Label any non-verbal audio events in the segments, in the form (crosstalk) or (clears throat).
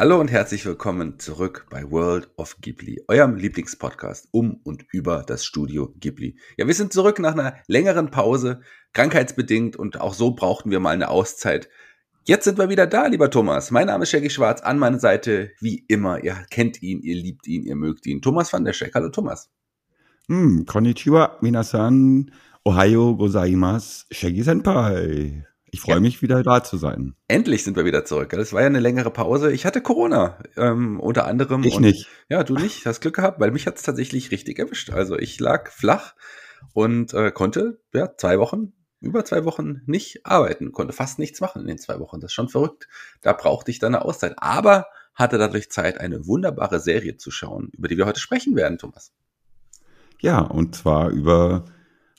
Hallo und herzlich willkommen zurück bei World of Ghibli, eurem Lieblingspodcast um und über das Studio Ghibli. Ja, wir sind zurück nach einer längeren Pause, krankheitsbedingt und auch so brauchten wir mal eine Auszeit. Jetzt sind wir wieder da, lieber Thomas. Mein Name ist Shaggy Schwarz, an meiner Seite wie immer. Ihr kennt ihn, ihr liebt ihn, ihr mögt ihn. Thomas van der Scheck. Hallo Thomas. Hm, konnichiwa, minasan, ohayo gozaimasu, Shaggy Senpai. Ich freue ja. mich wieder da zu sein. Endlich sind wir wieder zurück. Das war ja eine längere Pause. Ich hatte Corona ähm, unter anderem. Ich und, nicht. Ja, du nicht. Hast Glück gehabt, weil mich hat es tatsächlich richtig erwischt. Also ich lag flach und äh, konnte ja zwei Wochen, über zwei Wochen nicht arbeiten, konnte fast nichts machen in den zwei Wochen. Das ist schon verrückt. Da brauchte ich dann eine Auszeit. Aber hatte dadurch Zeit, eine wunderbare Serie zu schauen, über die wir heute sprechen werden, Thomas. Ja, und zwar über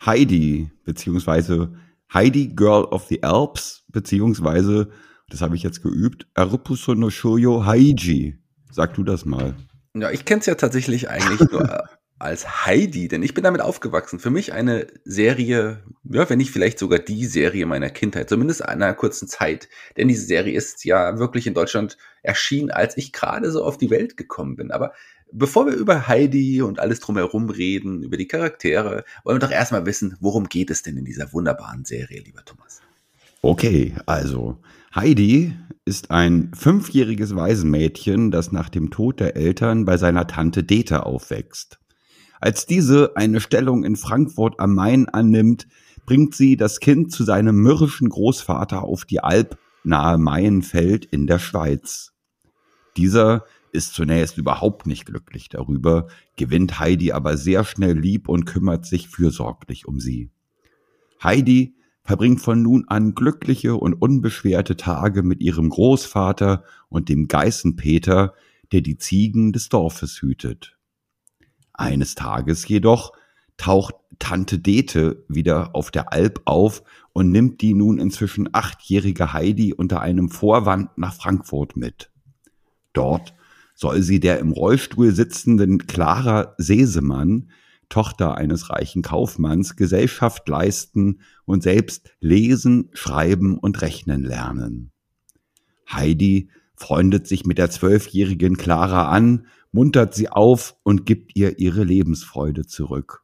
Heidi, beziehungsweise Heidi Girl of the Alps, beziehungsweise, das habe ich jetzt geübt, Arupuso no Shoyo Haiji. Sag du das mal. Ja, ich kenne es ja tatsächlich eigentlich nur (laughs) als Heidi, denn ich bin damit aufgewachsen. Für mich eine Serie, ja, wenn nicht vielleicht sogar die Serie meiner Kindheit, zumindest einer kurzen Zeit. Denn diese Serie ist ja wirklich in Deutschland erschienen, als ich gerade so auf die Welt gekommen bin. Aber Bevor wir über Heidi und alles drumherum reden, über die Charaktere, wollen wir doch erstmal wissen, worum geht es denn in dieser wunderbaren Serie, lieber Thomas? Okay, also Heidi ist ein fünfjähriges Waisenmädchen, das nach dem Tod der Eltern bei seiner Tante Dete aufwächst. Als diese eine Stellung in Frankfurt am Main annimmt, bringt sie das Kind zu seinem mürrischen Großvater auf die Alp nahe Maienfeld in der Schweiz. Dieser ist zunächst überhaupt nicht glücklich darüber, gewinnt Heidi aber sehr schnell lieb und kümmert sich fürsorglich um sie. Heidi verbringt von nun an glückliche und unbeschwerte Tage mit ihrem Großvater und dem Geißenpeter, der die Ziegen des Dorfes hütet. Eines Tages jedoch taucht Tante Dete wieder auf der Alp auf und nimmt die nun inzwischen achtjährige Heidi unter einem Vorwand nach Frankfurt mit. Dort soll sie der im Rollstuhl sitzenden Clara Sesemann, Tochter eines reichen Kaufmanns, Gesellschaft leisten und selbst lesen, schreiben und rechnen lernen. Heidi freundet sich mit der zwölfjährigen Clara an, muntert sie auf und gibt ihr ihre Lebensfreude zurück.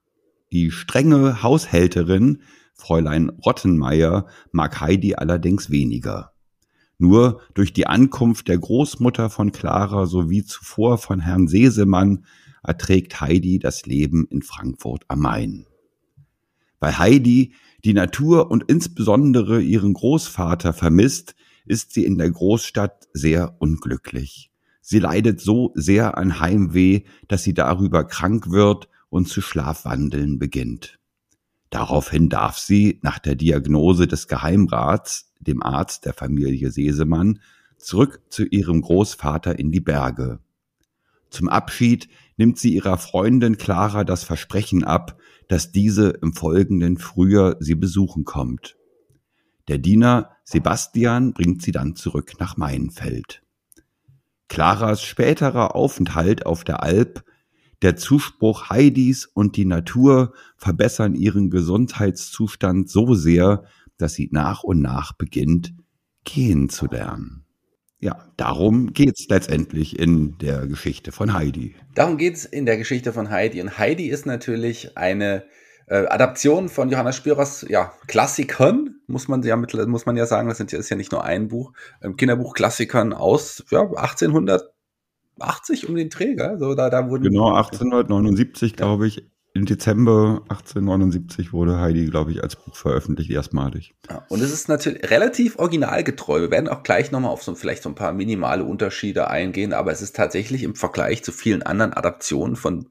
Die strenge Haushälterin, Fräulein Rottenmeier, mag Heidi allerdings weniger. Nur durch die Ankunft der Großmutter von Clara sowie zuvor von Herrn Sesemann erträgt Heidi das Leben in Frankfurt am Main. Weil Heidi die Natur und insbesondere ihren Großvater vermisst, ist sie in der Großstadt sehr unglücklich. Sie leidet so sehr an Heimweh, dass sie darüber krank wird und zu Schlafwandeln beginnt. Daraufhin darf sie, nach der Diagnose des Geheimrats, dem Arzt der Familie Sesemann, zurück zu ihrem Großvater in die Berge. Zum Abschied nimmt sie ihrer Freundin Clara das Versprechen ab, dass diese im folgenden Frühjahr sie besuchen kommt. Der Diener Sebastian bringt sie dann zurück nach Mainfeld. Claras späterer Aufenthalt auf der Alp, der Zuspruch Heidis und die Natur verbessern ihren Gesundheitszustand so sehr, dass sie nach und nach beginnt, gehen zu lernen. Ja, darum geht's letztendlich in der Geschichte von Heidi. Darum geht's in der Geschichte von Heidi. Und Heidi ist natürlich eine äh, Adaption von Johannes Spyrers ja, Klassikern, muss man ja mit, muss man ja sagen, das ist ja nicht nur ein Buch, ähm, Kinderbuch-Klassikern aus ja, 1880 um den Träger. So, da, da wurden genau, 1879, glaube ich, im Dezember 1879 wurde Heidi, glaube ich, als Buch veröffentlicht, erstmalig. Ja, und es ist natürlich relativ originalgetreu. Wir werden auch gleich nochmal auf so vielleicht so ein paar minimale Unterschiede eingehen, aber es ist tatsächlich im Vergleich zu vielen anderen Adaptionen von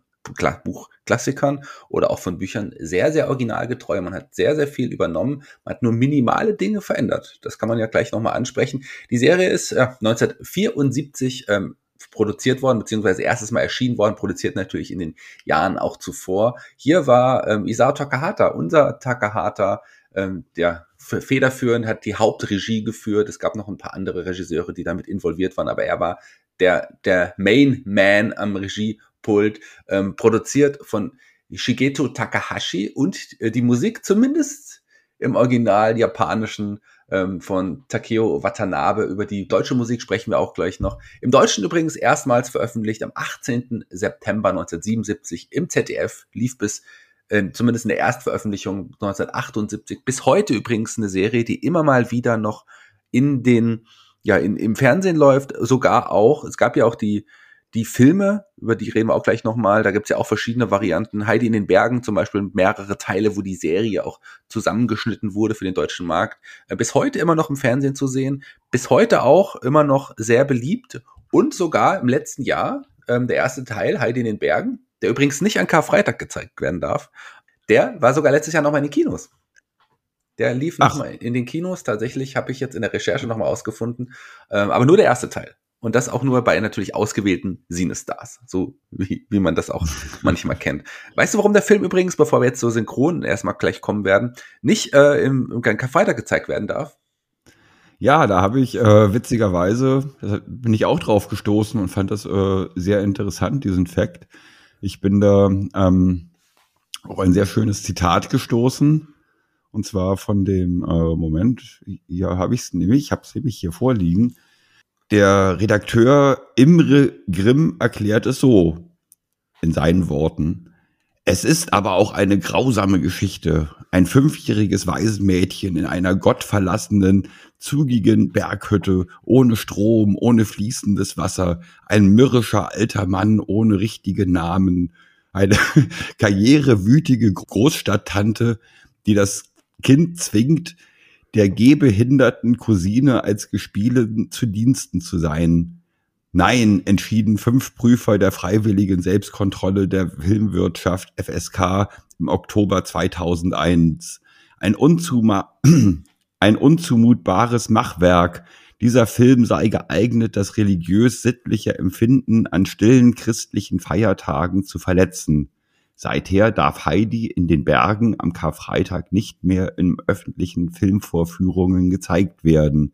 Buchklassikern oder auch von Büchern sehr, sehr originalgetreu. Man hat sehr, sehr viel übernommen. Man hat nur minimale Dinge verändert. Das kann man ja gleich nochmal ansprechen. Die Serie ist äh, 1974 ähm, produziert worden, beziehungsweise erstes Mal erschienen worden, produziert natürlich in den Jahren auch zuvor. Hier war ähm, Isao Takahata, unser Takahata, ähm, der federführend hat die Hauptregie geführt. Es gab noch ein paar andere Regisseure, die damit involviert waren, aber er war der, der Main Man am Regiepult, ähm, produziert von Shigeto Takahashi und äh, die Musik zumindest im Original japanischen ähm, von Takeo Watanabe. Über die deutsche Musik sprechen wir auch gleich noch. Im Deutschen übrigens erstmals veröffentlicht am 18. September 1977 im ZDF, lief bis äh, zumindest in der Erstveröffentlichung 1978 bis heute übrigens eine Serie, die immer mal wieder noch in den ja in, im Fernsehen läuft, sogar auch. Es gab ja auch die die Filme, über die reden wir auch gleich nochmal, da gibt's ja auch verschiedene Varianten. Heidi in den Bergen zum Beispiel, mehrere Teile, wo die Serie auch zusammengeschnitten wurde für den deutschen Markt. Äh, bis heute immer noch im Fernsehen zu sehen, bis heute auch immer noch sehr beliebt und sogar im letzten Jahr ähm, der erste Teil, Heidi in den Bergen, der übrigens nicht an Karfreitag gezeigt werden darf, der war sogar letztes Jahr nochmal in den Kinos. Der lief nochmal in den Kinos. Tatsächlich habe ich jetzt in der Recherche nochmal ausgefunden. Ähm, aber nur der erste Teil. Und das auch nur bei natürlich ausgewählten Sinestars, so wie, wie man das auch (laughs) manchmal kennt. Weißt du, warum der Film übrigens, bevor wir jetzt so synchron erstmal gleich kommen werden, nicht äh, im, im Karfreitag gezeigt werden darf? Ja, da habe ich äh, witzigerweise, bin ich auch drauf gestoßen und fand das äh, sehr interessant, diesen Fakt. Ich bin da ähm, auf ein sehr schönes Zitat gestoßen. Und zwar von dem äh, Moment, hier habe ich es nämlich, ich habe es nämlich hier vorliegen. Der Redakteur Imre Grimm erklärt es so in seinen Worten. Es ist aber auch eine grausame Geschichte. Ein fünfjähriges Waisenmädchen in einer gottverlassenen, zugigen Berghütte, ohne Strom, ohne fließendes Wasser, ein mürrischer alter Mann ohne richtige Namen, eine (laughs) karrierewütige Großstadttante, die das Kind zwingt, der gehbehinderten Cousine als Gespiele zu Diensten zu sein. Nein, entschieden fünf Prüfer der freiwilligen Selbstkontrolle der Filmwirtschaft FSK im Oktober 2001. Ein, unzuma (clears throat) ein unzumutbares Machwerk. Dieser Film sei geeignet, das religiös-sittliche Empfinden an stillen christlichen Feiertagen zu verletzen. Seither darf Heidi in den Bergen am Karfreitag nicht mehr in öffentlichen Filmvorführungen gezeigt werden.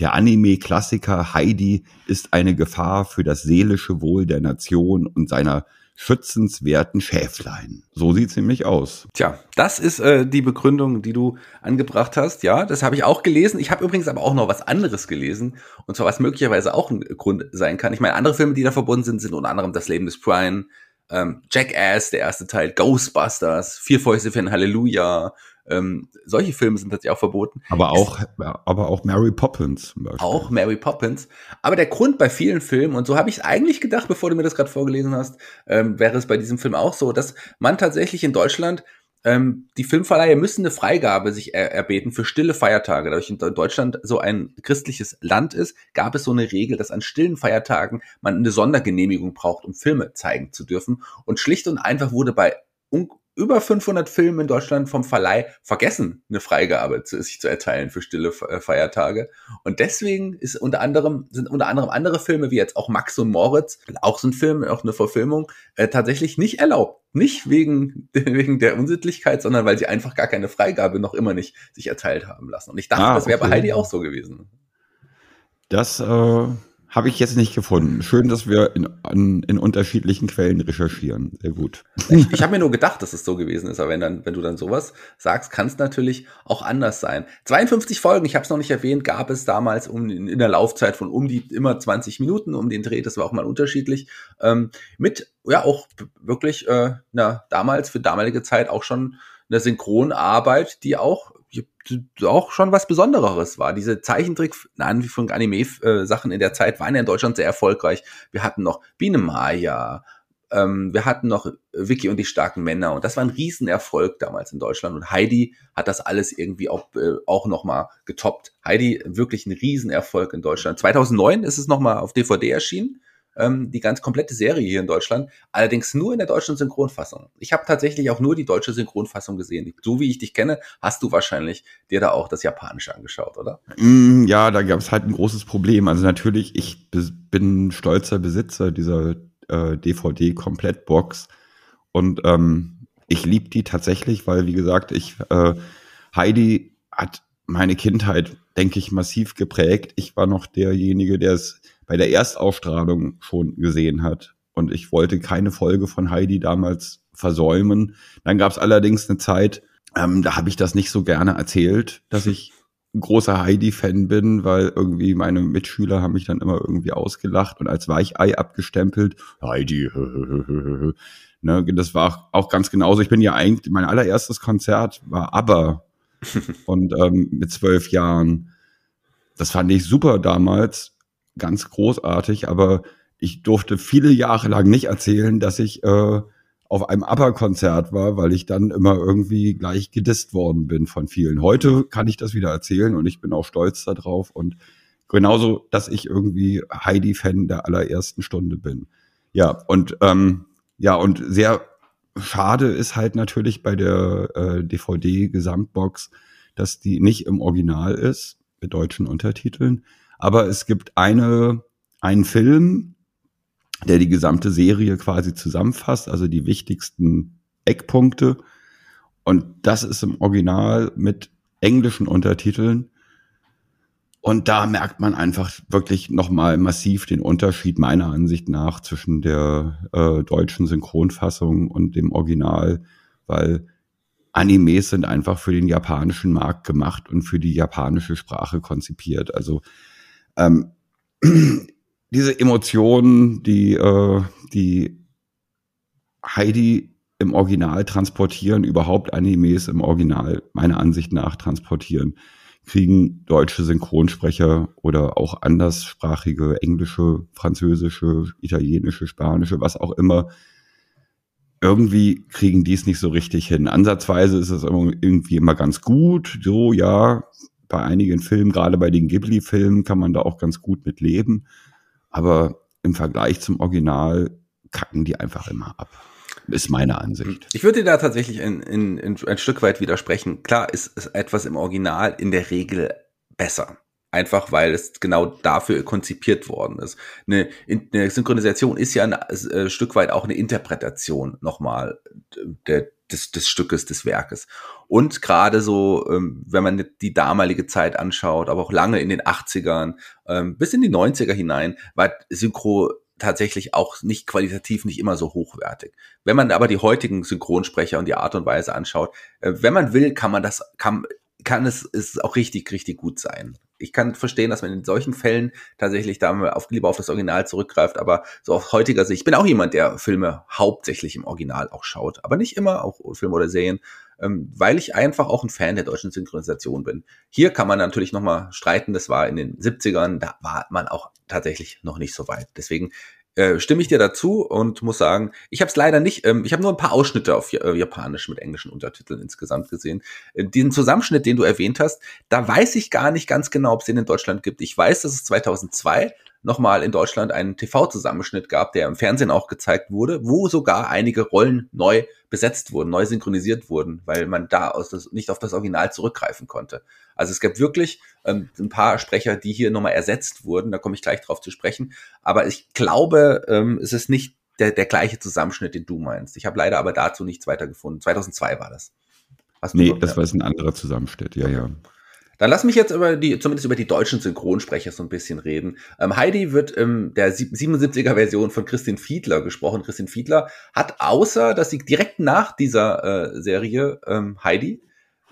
Der Anime-Klassiker Heidi ist eine Gefahr für das seelische Wohl der Nation und seiner schützenswerten Schäflein. So sieht's nämlich aus. Tja, das ist äh, die Begründung, die du angebracht hast. Ja, das habe ich auch gelesen. Ich habe übrigens aber auch noch was anderes gelesen. Und zwar, was möglicherweise auch ein Grund sein kann. Ich meine, andere Filme, die da verbunden sind, sind unter anderem Das Leben des Brian, ähm, Jackass, der erste Teil, Ghostbusters, Vier Fäuste für ein Halleluja. Ähm, solche Filme sind tatsächlich auch verboten. Aber auch, aber auch Mary Poppins zum Beispiel. Auch Mary Poppins. Aber der Grund bei vielen Filmen, und so habe ich es eigentlich gedacht, bevor du mir das gerade vorgelesen hast, ähm, wäre es bei diesem Film auch so, dass man tatsächlich in Deutschland ähm, die Filmverleiher müssen eine Freigabe sich er erbeten für stille Feiertage. Dadurch in Deutschland so ein christliches Land ist, gab es so eine Regel, dass an stillen Feiertagen man eine Sondergenehmigung braucht, um Filme zeigen zu dürfen. Und schlicht und einfach wurde bei über 500 Filme in Deutschland vom Verleih vergessen, eine Freigabe zu, sich zu erteilen für stille äh, Feiertage. Und deswegen ist unter anderem, sind unter anderem andere Filme, wie jetzt auch Max und Moritz, auch so ein Film, auch eine Verfilmung, äh, tatsächlich nicht erlaubt. Nicht wegen, (laughs) wegen der Unsittlichkeit, sondern weil sie einfach gar keine Freigabe noch immer nicht sich erteilt haben lassen. Und ich dachte, ah, das wäre okay. bei Heidi auch so gewesen. Das äh, habe ich jetzt nicht gefunden. Schön, dass wir in, in, in unterschiedlichen Quellen recherchieren. Sehr gut. Ich, ich habe mir nur gedacht, dass es so gewesen ist, aber wenn, dann, wenn du dann sowas sagst, kann es natürlich auch anders sein. 52 Folgen, ich habe es noch nicht erwähnt, gab es damals um, in, in der Laufzeit von um die immer 20 Minuten um den Dreh, das war auch mal unterschiedlich, ähm, mit ja auch wirklich äh, na, damals für damalige Zeit auch schon eine Synchronarbeit, die auch auch schon was Besonderes war. Diese Zeichentrick, Anführung Anime-Sachen in der Zeit waren ja in Deutschland sehr erfolgreich. Wir hatten noch Biene Maya, Ähm, wir hatten noch Vicky und die starken Männer und das war ein Riesenerfolg damals in Deutschland und Heidi hat das alles irgendwie auch, äh, auch nochmal getoppt. Heidi wirklich ein Riesenerfolg in Deutschland. 2009 ist es nochmal auf DVD erschienen ähm, die ganz komplette Serie hier in Deutschland, allerdings nur in der deutschen Synchronfassung. Ich habe tatsächlich auch nur die deutsche Synchronfassung gesehen. So wie ich dich kenne, hast du wahrscheinlich dir da auch das Japanische angeschaut, oder? Mm, ja, da gab es halt ein großes Problem. Also natürlich, ich bin stolzer Besitzer dieser äh, DVD-Komplettbox und ähm, ich liebe die tatsächlich, weil wie gesagt, ich äh, Heidi hat meine Kindheit, denke ich, massiv geprägt. Ich war noch derjenige, der es bei der Erstausstrahlung schon gesehen hat. Und ich wollte keine Folge von Heidi damals versäumen. Dann gab es allerdings eine Zeit, ähm, da habe ich das nicht so gerne erzählt, dass ich ein großer Heidi-Fan bin, weil irgendwie meine Mitschüler haben mich dann immer irgendwie ausgelacht und als Weichei abgestempelt. Heidi, ne, das war auch ganz genauso. Ich bin ja eigentlich, mein allererstes Konzert war Aber (laughs) und ähm, mit zwölf Jahren. Das fand ich super damals ganz großartig, aber ich durfte viele Jahre lang nicht erzählen, dass ich äh, auf einem ABBA-Konzert war, weil ich dann immer irgendwie gleich gedisst worden bin von vielen. Heute kann ich das wieder erzählen und ich bin auch stolz darauf und genauso, dass ich irgendwie Heidi-Fan der allerersten Stunde bin. Ja, und ähm, ja, und sehr schade ist halt natürlich bei der äh, DVD-Gesamtbox, dass die nicht im Original ist, mit deutschen Untertiteln. Aber es gibt eine, einen Film, der die gesamte Serie quasi zusammenfasst, also die wichtigsten Eckpunkte. Und das ist im Original mit englischen Untertiteln. Und da merkt man einfach wirklich nochmal massiv den Unterschied meiner Ansicht nach zwischen der äh, deutschen Synchronfassung und dem Original, weil Animes sind einfach für den japanischen Markt gemacht und für die japanische Sprache konzipiert. Also ähm, (clears throat) diese Emotionen, die, äh, die Heidi im Original transportieren, überhaupt Animes im Original meiner Ansicht nach transportieren, kriegen deutsche Synchronsprecher oder auch anderssprachige englische, französische, italienische, spanische, was auch immer, irgendwie kriegen die es nicht so richtig hin. Ansatzweise ist es irgendwie immer ganz gut, so ja, bei einigen Filmen, gerade bei den Ghibli-Filmen, kann man da auch ganz gut mit leben. Aber im Vergleich zum Original kacken die einfach immer ab. Ist meine Ansicht. Ich würde da tatsächlich in, in, in ein Stück weit widersprechen. Klar ist, ist etwas im Original in der Regel besser. Einfach weil es genau dafür konzipiert worden ist. Eine, eine Synchronisation ist ja ein, ein äh, Stück weit auch eine Interpretation nochmal der, des, des Stückes, des Werkes. Und gerade so, ähm, wenn man die damalige Zeit anschaut, aber auch lange in den 80ern, ähm, bis in die 90er hinein, war Synchro tatsächlich auch nicht qualitativ nicht immer so hochwertig. Wenn man aber die heutigen Synchronsprecher und die Art und Weise anschaut, äh, wenn man will, kann man das, kann, kann es, ist auch richtig, richtig gut sein ich kann verstehen, dass man in solchen Fällen tatsächlich da auf, lieber auf das Original zurückgreift, aber so aus heutiger Sicht, ich bin auch jemand, der Filme hauptsächlich im Original auch schaut, aber nicht immer, auch Filme oder Serien, ähm, weil ich einfach auch ein Fan der deutschen Synchronisation bin. Hier kann man natürlich nochmal streiten, das war in den 70ern, da war man auch tatsächlich noch nicht so weit. Deswegen äh, stimme ich dir dazu und muss sagen, ich habe es leider nicht, ähm, ich habe nur ein paar Ausschnitte auf äh, Japanisch mit englischen Untertiteln insgesamt gesehen. Äh, diesen Zusammenschnitt, den du erwähnt hast, da weiß ich gar nicht ganz genau, ob es den in Deutschland gibt. Ich weiß, dass es 2002 nochmal in Deutschland einen TV-Zusammenschnitt gab, der im Fernsehen auch gezeigt wurde, wo sogar einige Rollen neu besetzt wurden, neu synchronisiert wurden, weil man da aus das, nicht auf das Original zurückgreifen konnte. Also es gab wirklich ähm, ein paar Sprecher, die hier nochmal ersetzt wurden, da komme ich gleich drauf zu sprechen. Aber ich glaube, ähm, es ist nicht der, der gleiche Zusammenschnitt, den du meinst. Ich habe leider aber dazu nichts weiter gefunden. 2002 war das. Hast nee, das war ein anderer Zusammenschnitt, ja, ja. Dann lass mich jetzt über die, zumindest über die deutschen Synchronsprecher so ein bisschen reden. Ähm, Heidi wird in der 77er Version von Christine Fiedler gesprochen. Christine Fiedler hat außer, dass sie direkt nach dieser äh, Serie ähm, Heidi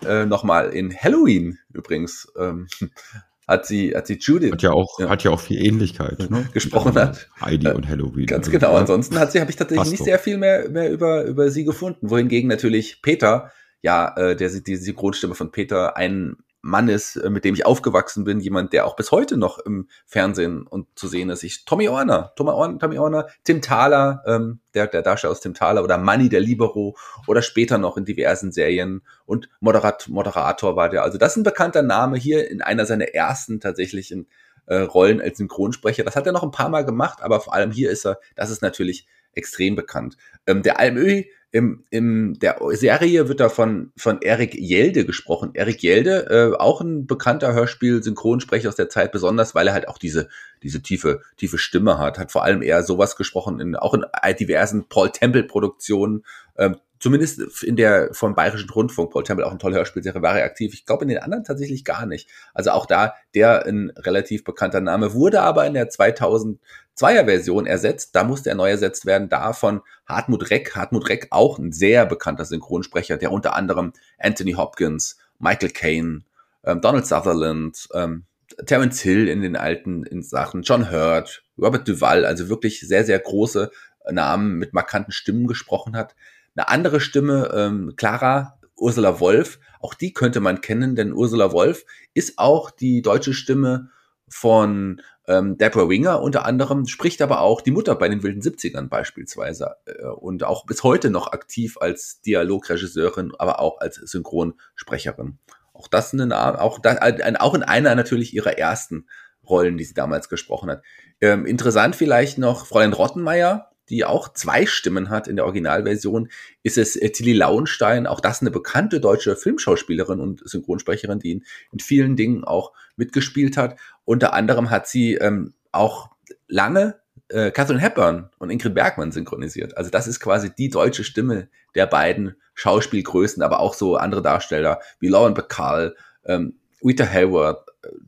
äh, nochmal in Halloween übrigens ähm, (laughs) hat sie, hat sie Judith. Hat ja auch, ja. hat ja auch viel Ähnlichkeit, ne? Gesprochen hat. Heidi und Halloween. Ganz also, genau. Ansonsten hat sie, habe ich tatsächlich nicht sehr viel mehr, mehr über, über sie gefunden. Wohingegen natürlich Peter, ja, äh, der, die Synchronstimme von Peter, ein Mann ist, äh, mit dem ich aufgewachsen bin, jemand, der auch bis heute noch im Fernsehen und zu sehen ist. Ich, Tommy Orner, Tommy Orner, Tommy Orner Tim Thaler, ähm, der, der Darsteller aus Tim Thaler oder Manny der Libero oder später noch in diversen Serien und Moderat, Moderator war der. Also das ist ein bekannter Name hier in einer seiner ersten tatsächlichen äh, Rollen als Synchronsprecher. Das hat er noch ein paar Mal gemacht, aber vor allem hier ist er, das ist natürlich extrem bekannt. Ähm, der Almöhi im, im der Serie wird da von, von Erik Jelde gesprochen. Erik Jelde, äh, auch ein bekannter Hörspiel-Synchronsprecher aus der Zeit, besonders weil er halt auch diese, diese tiefe, tiefe Stimme hat. Hat vor allem eher sowas gesprochen, in, auch in diversen Paul Temple-Produktionen. Ähm, zumindest in der vom Bayerischen Rundfunk, Paul Temple auch eine tolle Hörspielserie, war er aktiv. Ich glaube in den anderen tatsächlich gar nicht. Also auch da der ein relativ bekannter Name, wurde aber in der 2000 Zweier-Version ersetzt. Da musste er neu ersetzt werden, da von Hartmut Reck. Hartmut Reck auch ein sehr bekannter Synchronsprecher, der unter anderem Anthony Hopkins, Michael Caine, ähm, Donald Sutherland, ähm, Terence Hill in den alten in Sachen, John Hurt, Robert Duval, also wirklich sehr, sehr große Namen mit markanten Stimmen gesprochen hat. Eine andere Stimme, ähm, Clara Ursula Wolf, auch die könnte man kennen, denn Ursula Wolf ist auch die deutsche Stimme von ähm, Deborah Winger unter anderem, spricht aber auch die Mutter bei den wilden 70ern beispielsweise äh, und auch bis heute noch aktiv als Dialogregisseurin, aber auch als Synchronsprecherin. Auch das eine, auch, da, auch in einer natürlich ihrer ersten Rollen, die sie damals gesprochen hat. Ähm, interessant vielleicht noch Fräulein Rottenmeier, die auch zwei Stimmen hat in der Originalversion, ist es äh, Tilly Lauenstein, auch das eine bekannte deutsche Filmschauspielerin und Synchronsprecherin, die in, in vielen Dingen auch mitgespielt hat. Unter anderem hat sie ähm, auch lange äh, Catherine Hepburn und Ingrid Bergmann synchronisiert. Also das ist quasi die deutsche Stimme der beiden Schauspielgrößen, aber auch so andere Darsteller wie Lauren Bacall, ähm, Rita Hayward,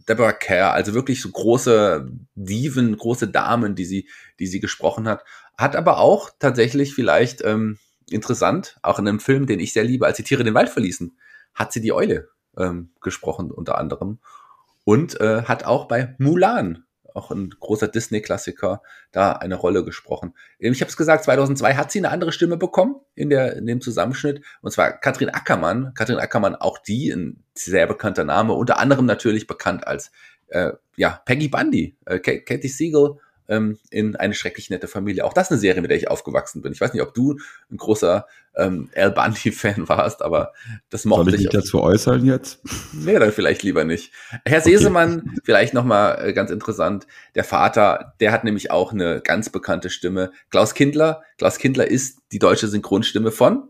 Deborah Kerr, also wirklich so große Diven, große Damen, die sie, die sie gesprochen hat. Hat aber auch tatsächlich vielleicht ähm, interessant, auch in einem Film, den ich sehr liebe, als die Tiere den Wald verließen, hat sie die Eule ähm, gesprochen unter anderem. Und äh, hat auch bei Mulan, auch ein großer Disney-Klassiker, da eine Rolle gesprochen. Ich habe es gesagt, 2002 hat sie eine andere Stimme bekommen in, der, in dem Zusammenschnitt. Und zwar Katrin Ackermann. Katrin Ackermann, auch die, ein sehr bekannter Name, unter anderem natürlich bekannt als äh, ja, Peggy Bundy, äh, Katie Siegel ähm, in eine schrecklich nette Familie. Auch das eine Serie, mit der ich aufgewachsen bin. Ich weiß nicht, ob du ein großer ähm, Al Bundy-Fan (laughs) warst, aber das mochte Soll ich mich dazu äußern jetzt? (laughs) Nee, dann vielleicht lieber nicht. Herr okay. Sesemann, vielleicht nochmal äh, ganz interessant. Der Vater, der hat nämlich auch eine ganz bekannte Stimme. Klaus Kindler. Klaus Kindler ist die deutsche Synchronstimme von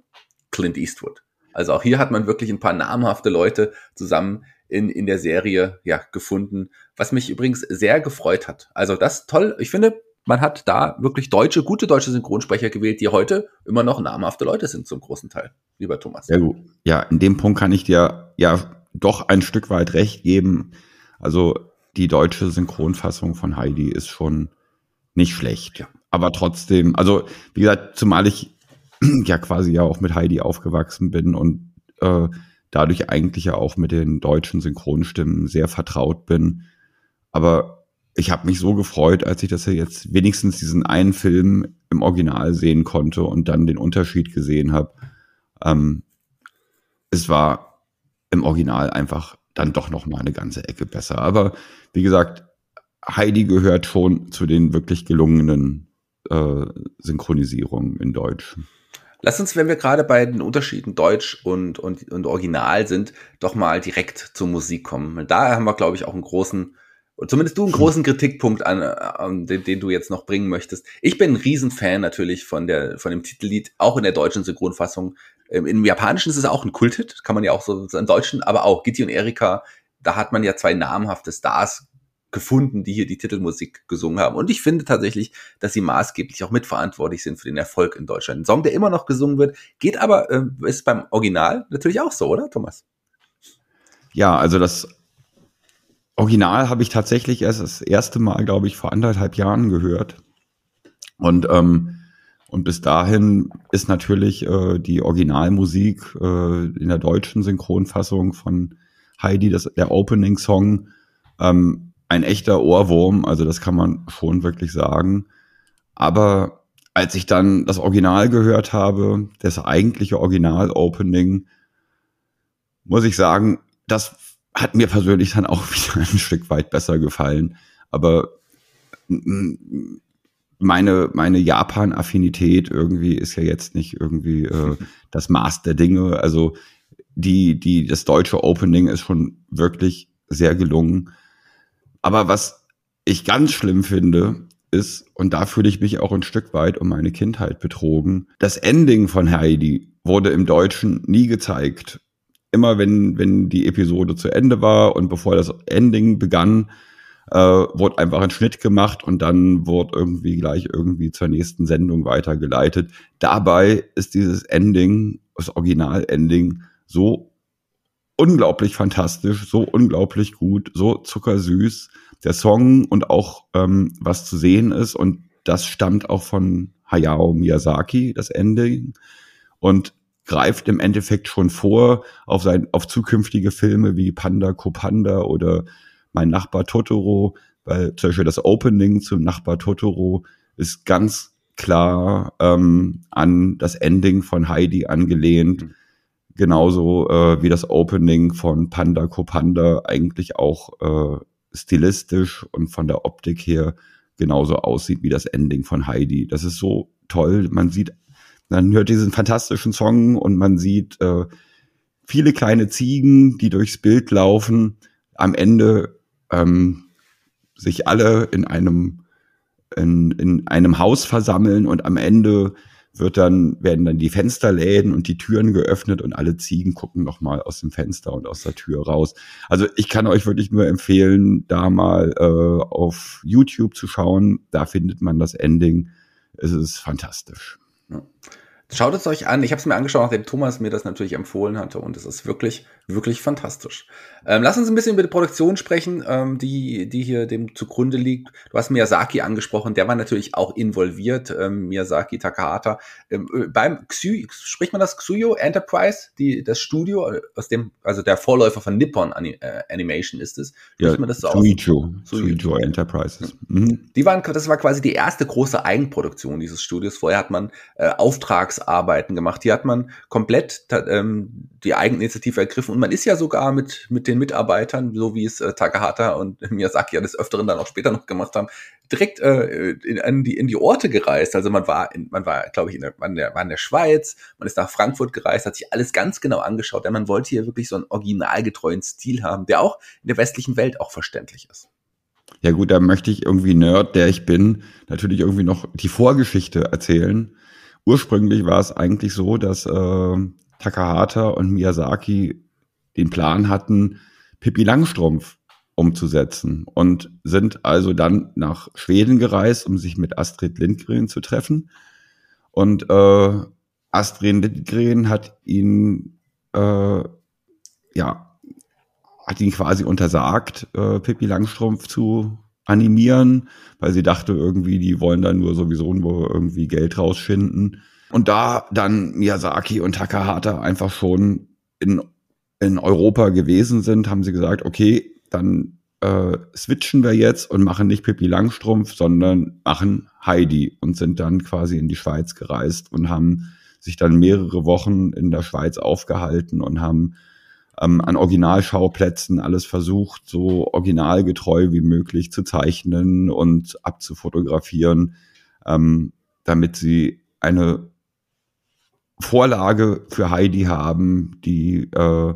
Clint Eastwood. Also auch hier hat man wirklich ein paar namhafte Leute zusammen in, in der Serie ja, gefunden, was mich übrigens sehr gefreut hat. Also das toll. Ich finde, man hat da wirklich deutsche, gute deutsche Synchronsprecher gewählt, die heute immer noch namhafte Leute sind zum großen Teil, lieber Thomas. Ja, gut. Ja, in dem Punkt kann ich dir ja doch ein Stück weit recht geben. Also die deutsche Synchronfassung von Heidi ist schon nicht schlecht. Ja. Aber trotzdem, also wie gesagt, zumal ich (clears throat) ja quasi ja auch mit Heidi aufgewachsen bin und äh, dadurch eigentlich ja auch mit den deutschen Synchronstimmen sehr vertraut bin. Aber ich habe mich so gefreut, als ich das ja jetzt wenigstens diesen einen Film im Original sehen konnte und dann den Unterschied gesehen habe. Ähm, es war im Original einfach dann doch noch mal eine ganze Ecke besser. Aber wie gesagt, Heidi gehört schon zu den wirklich gelungenen äh, Synchronisierungen in Deutsch. Lass uns, wenn wir gerade bei den Unterschieden Deutsch und, und, und Original sind, doch mal direkt zur Musik kommen. Da haben wir, glaube ich, auch einen großen, zumindest du einen großen Kritikpunkt an, an den, den, du jetzt noch bringen möchtest. Ich bin ein Riesenfan natürlich von der, von dem Titellied, auch in der deutschen Synchronfassung. Im, Im Japanischen ist es auch ein Kulthit, kann man ja auch so, im Deutschen, aber auch Gitti und Erika, da hat man ja zwei namhafte Stars gefunden, die hier die Titelmusik gesungen haben. Und ich finde tatsächlich, dass sie maßgeblich auch mitverantwortlich sind für den Erfolg in Deutschland. Ein Song, der immer noch gesungen wird, geht aber, äh, ist beim Original natürlich auch so, oder, Thomas? Ja, also das Original habe ich tatsächlich erst das erste Mal, glaube ich, vor anderthalb Jahren gehört. Und, ähm, und bis dahin ist natürlich äh, die Originalmusik äh, in der deutschen Synchronfassung von Heidi, das, der Opening-Song, ähm, ein echter Ohrwurm, also das kann man schon wirklich sagen. Aber als ich dann das Original gehört habe, das eigentliche Original-Opening, muss ich sagen, das hat mir persönlich dann auch (laughs) wieder ein Stück weit besser gefallen. Aber meine, meine Japan-Affinität irgendwie ist ja jetzt nicht irgendwie äh, (laughs) das Maß der Dinge. Also die, die, das deutsche Opening ist schon wirklich sehr gelungen. Aber was ich ganz schlimm finde, ist, und da fühle ich mich auch ein Stück weit um meine Kindheit betrogen, das Ending von Heidi wurde im Deutschen nie gezeigt. Immer wenn, wenn die Episode zu Ende war und bevor das Ending begann, äh, wurde einfach ein Schnitt gemacht und dann wurde irgendwie gleich irgendwie zur nächsten Sendung weitergeleitet. Dabei ist dieses Ending, das Original-Ending, so unglaublich fantastisch, so unglaublich gut, so zuckersüß. Der Song und auch ähm, was zu sehen ist und das stammt auch von Hayao Miyazaki, das Ending und greift im Endeffekt schon vor auf sein, auf zukünftige Filme wie Panda Kopanda oder mein Nachbar Totoro, weil zum Beispiel das Opening zum Nachbar Totoro ist ganz klar ähm, an das Ending von Heidi angelehnt. Mhm. Genauso äh, wie das Opening von Panda Kopanda eigentlich auch äh, stilistisch und von der Optik her genauso aussieht wie das Ending von Heidi. Das ist so toll. Man sieht, man hört diesen fantastischen Song und man sieht äh, viele kleine Ziegen, die durchs Bild laufen. Am Ende ähm, sich alle in einem in, in einem Haus versammeln und am Ende wird dann werden dann die Fensterläden und die Türen geöffnet und alle Ziegen gucken noch mal aus dem Fenster und aus der Tür raus. Also ich kann euch wirklich nur empfehlen, da mal äh, auf YouTube zu schauen. Da findet man das Ending. Es ist fantastisch. Ja. Schaut es euch an. Ich habe es mir angeschaut, nachdem Thomas mir das natürlich empfohlen hatte. Und es ist wirklich, wirklich fantastisch. Ähm, lass uns ein bisschen über die Produktion sprechen, ähm, die, die hier dem zugrunde liegt. Du hast Miyazaki angesprochen. Der war natürlich auch involviert. Ähm, Miyazaki Takahata. Ähm, äh, beim Xu, spricht man das Xuyo Enterprise? Die, das Studio, aus dem, also der Vorläufer von Nippon Ani äh, Animation ist es. Ja, man das so Suijo. Suijo Enterprises. Mhm. Die waren, das war quasi die erste große Eigenproduktion dieses Studios. Vorher hat man äh, Auftrags Auftragsarbeiten gemacht. Hier hat man komplett ähm, die Eigeninitiative ergriffen und man ist ja sogar mit, mit den Mitarbeitern, so wie es äh, Takahata und (laughs) Miyazaki ja des Öfteren dann auch später noch gemacht haben, direkt äh, in, in, die, in die Orte gereist. Also man war, in, man war, glaube ich, in der, man der, war in der Schweiz, man ist nach Frankfurt gereist, hat sich alles ganz genau angeschaut, denn man wollte hier wirklich so einen originalgetreuen Stil haben, der auch in der westlichen Welt auch verständlich ist. Ja gut, da möchte ich irgendwie Nerd, der ich bin, natürlich irgendwie noch die Vorgeschichte erzählen ursprünglich war es eigentlich so, dass äh, Takahata und Miyazaki den Plan hatten, Pippi Langstrumpf umzusetzen und sind also dann nach Schweden gereist, um sich mit Astrid Lindgren zu treffen. Und äh, Astrid Lindgren hat ihn äh, ja hat ihn quasi untersagt, äh, Pippi Langstrumpf zu animieren, weil sie dachte irgendwie, die wollen da nur sowieso nur irgendwie Geld rausschinden. Und da dann Miyazaki und Takahata einfach schon in, in Europa gewesen sind, haben sie gesagt, okay, dann äh, switchen wir jetzt und machen nicht Pippi Langstrumpf, sondern machen Heidi und sind dann quasi in die Schweiz gereist und haben sich dann mehrere Wochen in der Schweiz aufgehalten und haben ähm, an Originalschauplätzen alles versucht, so originalgetreu wie möglich zu zeichnen und abzufotografieren, ähm, damit sie eine Vorlage für Heidi haben, die, äh,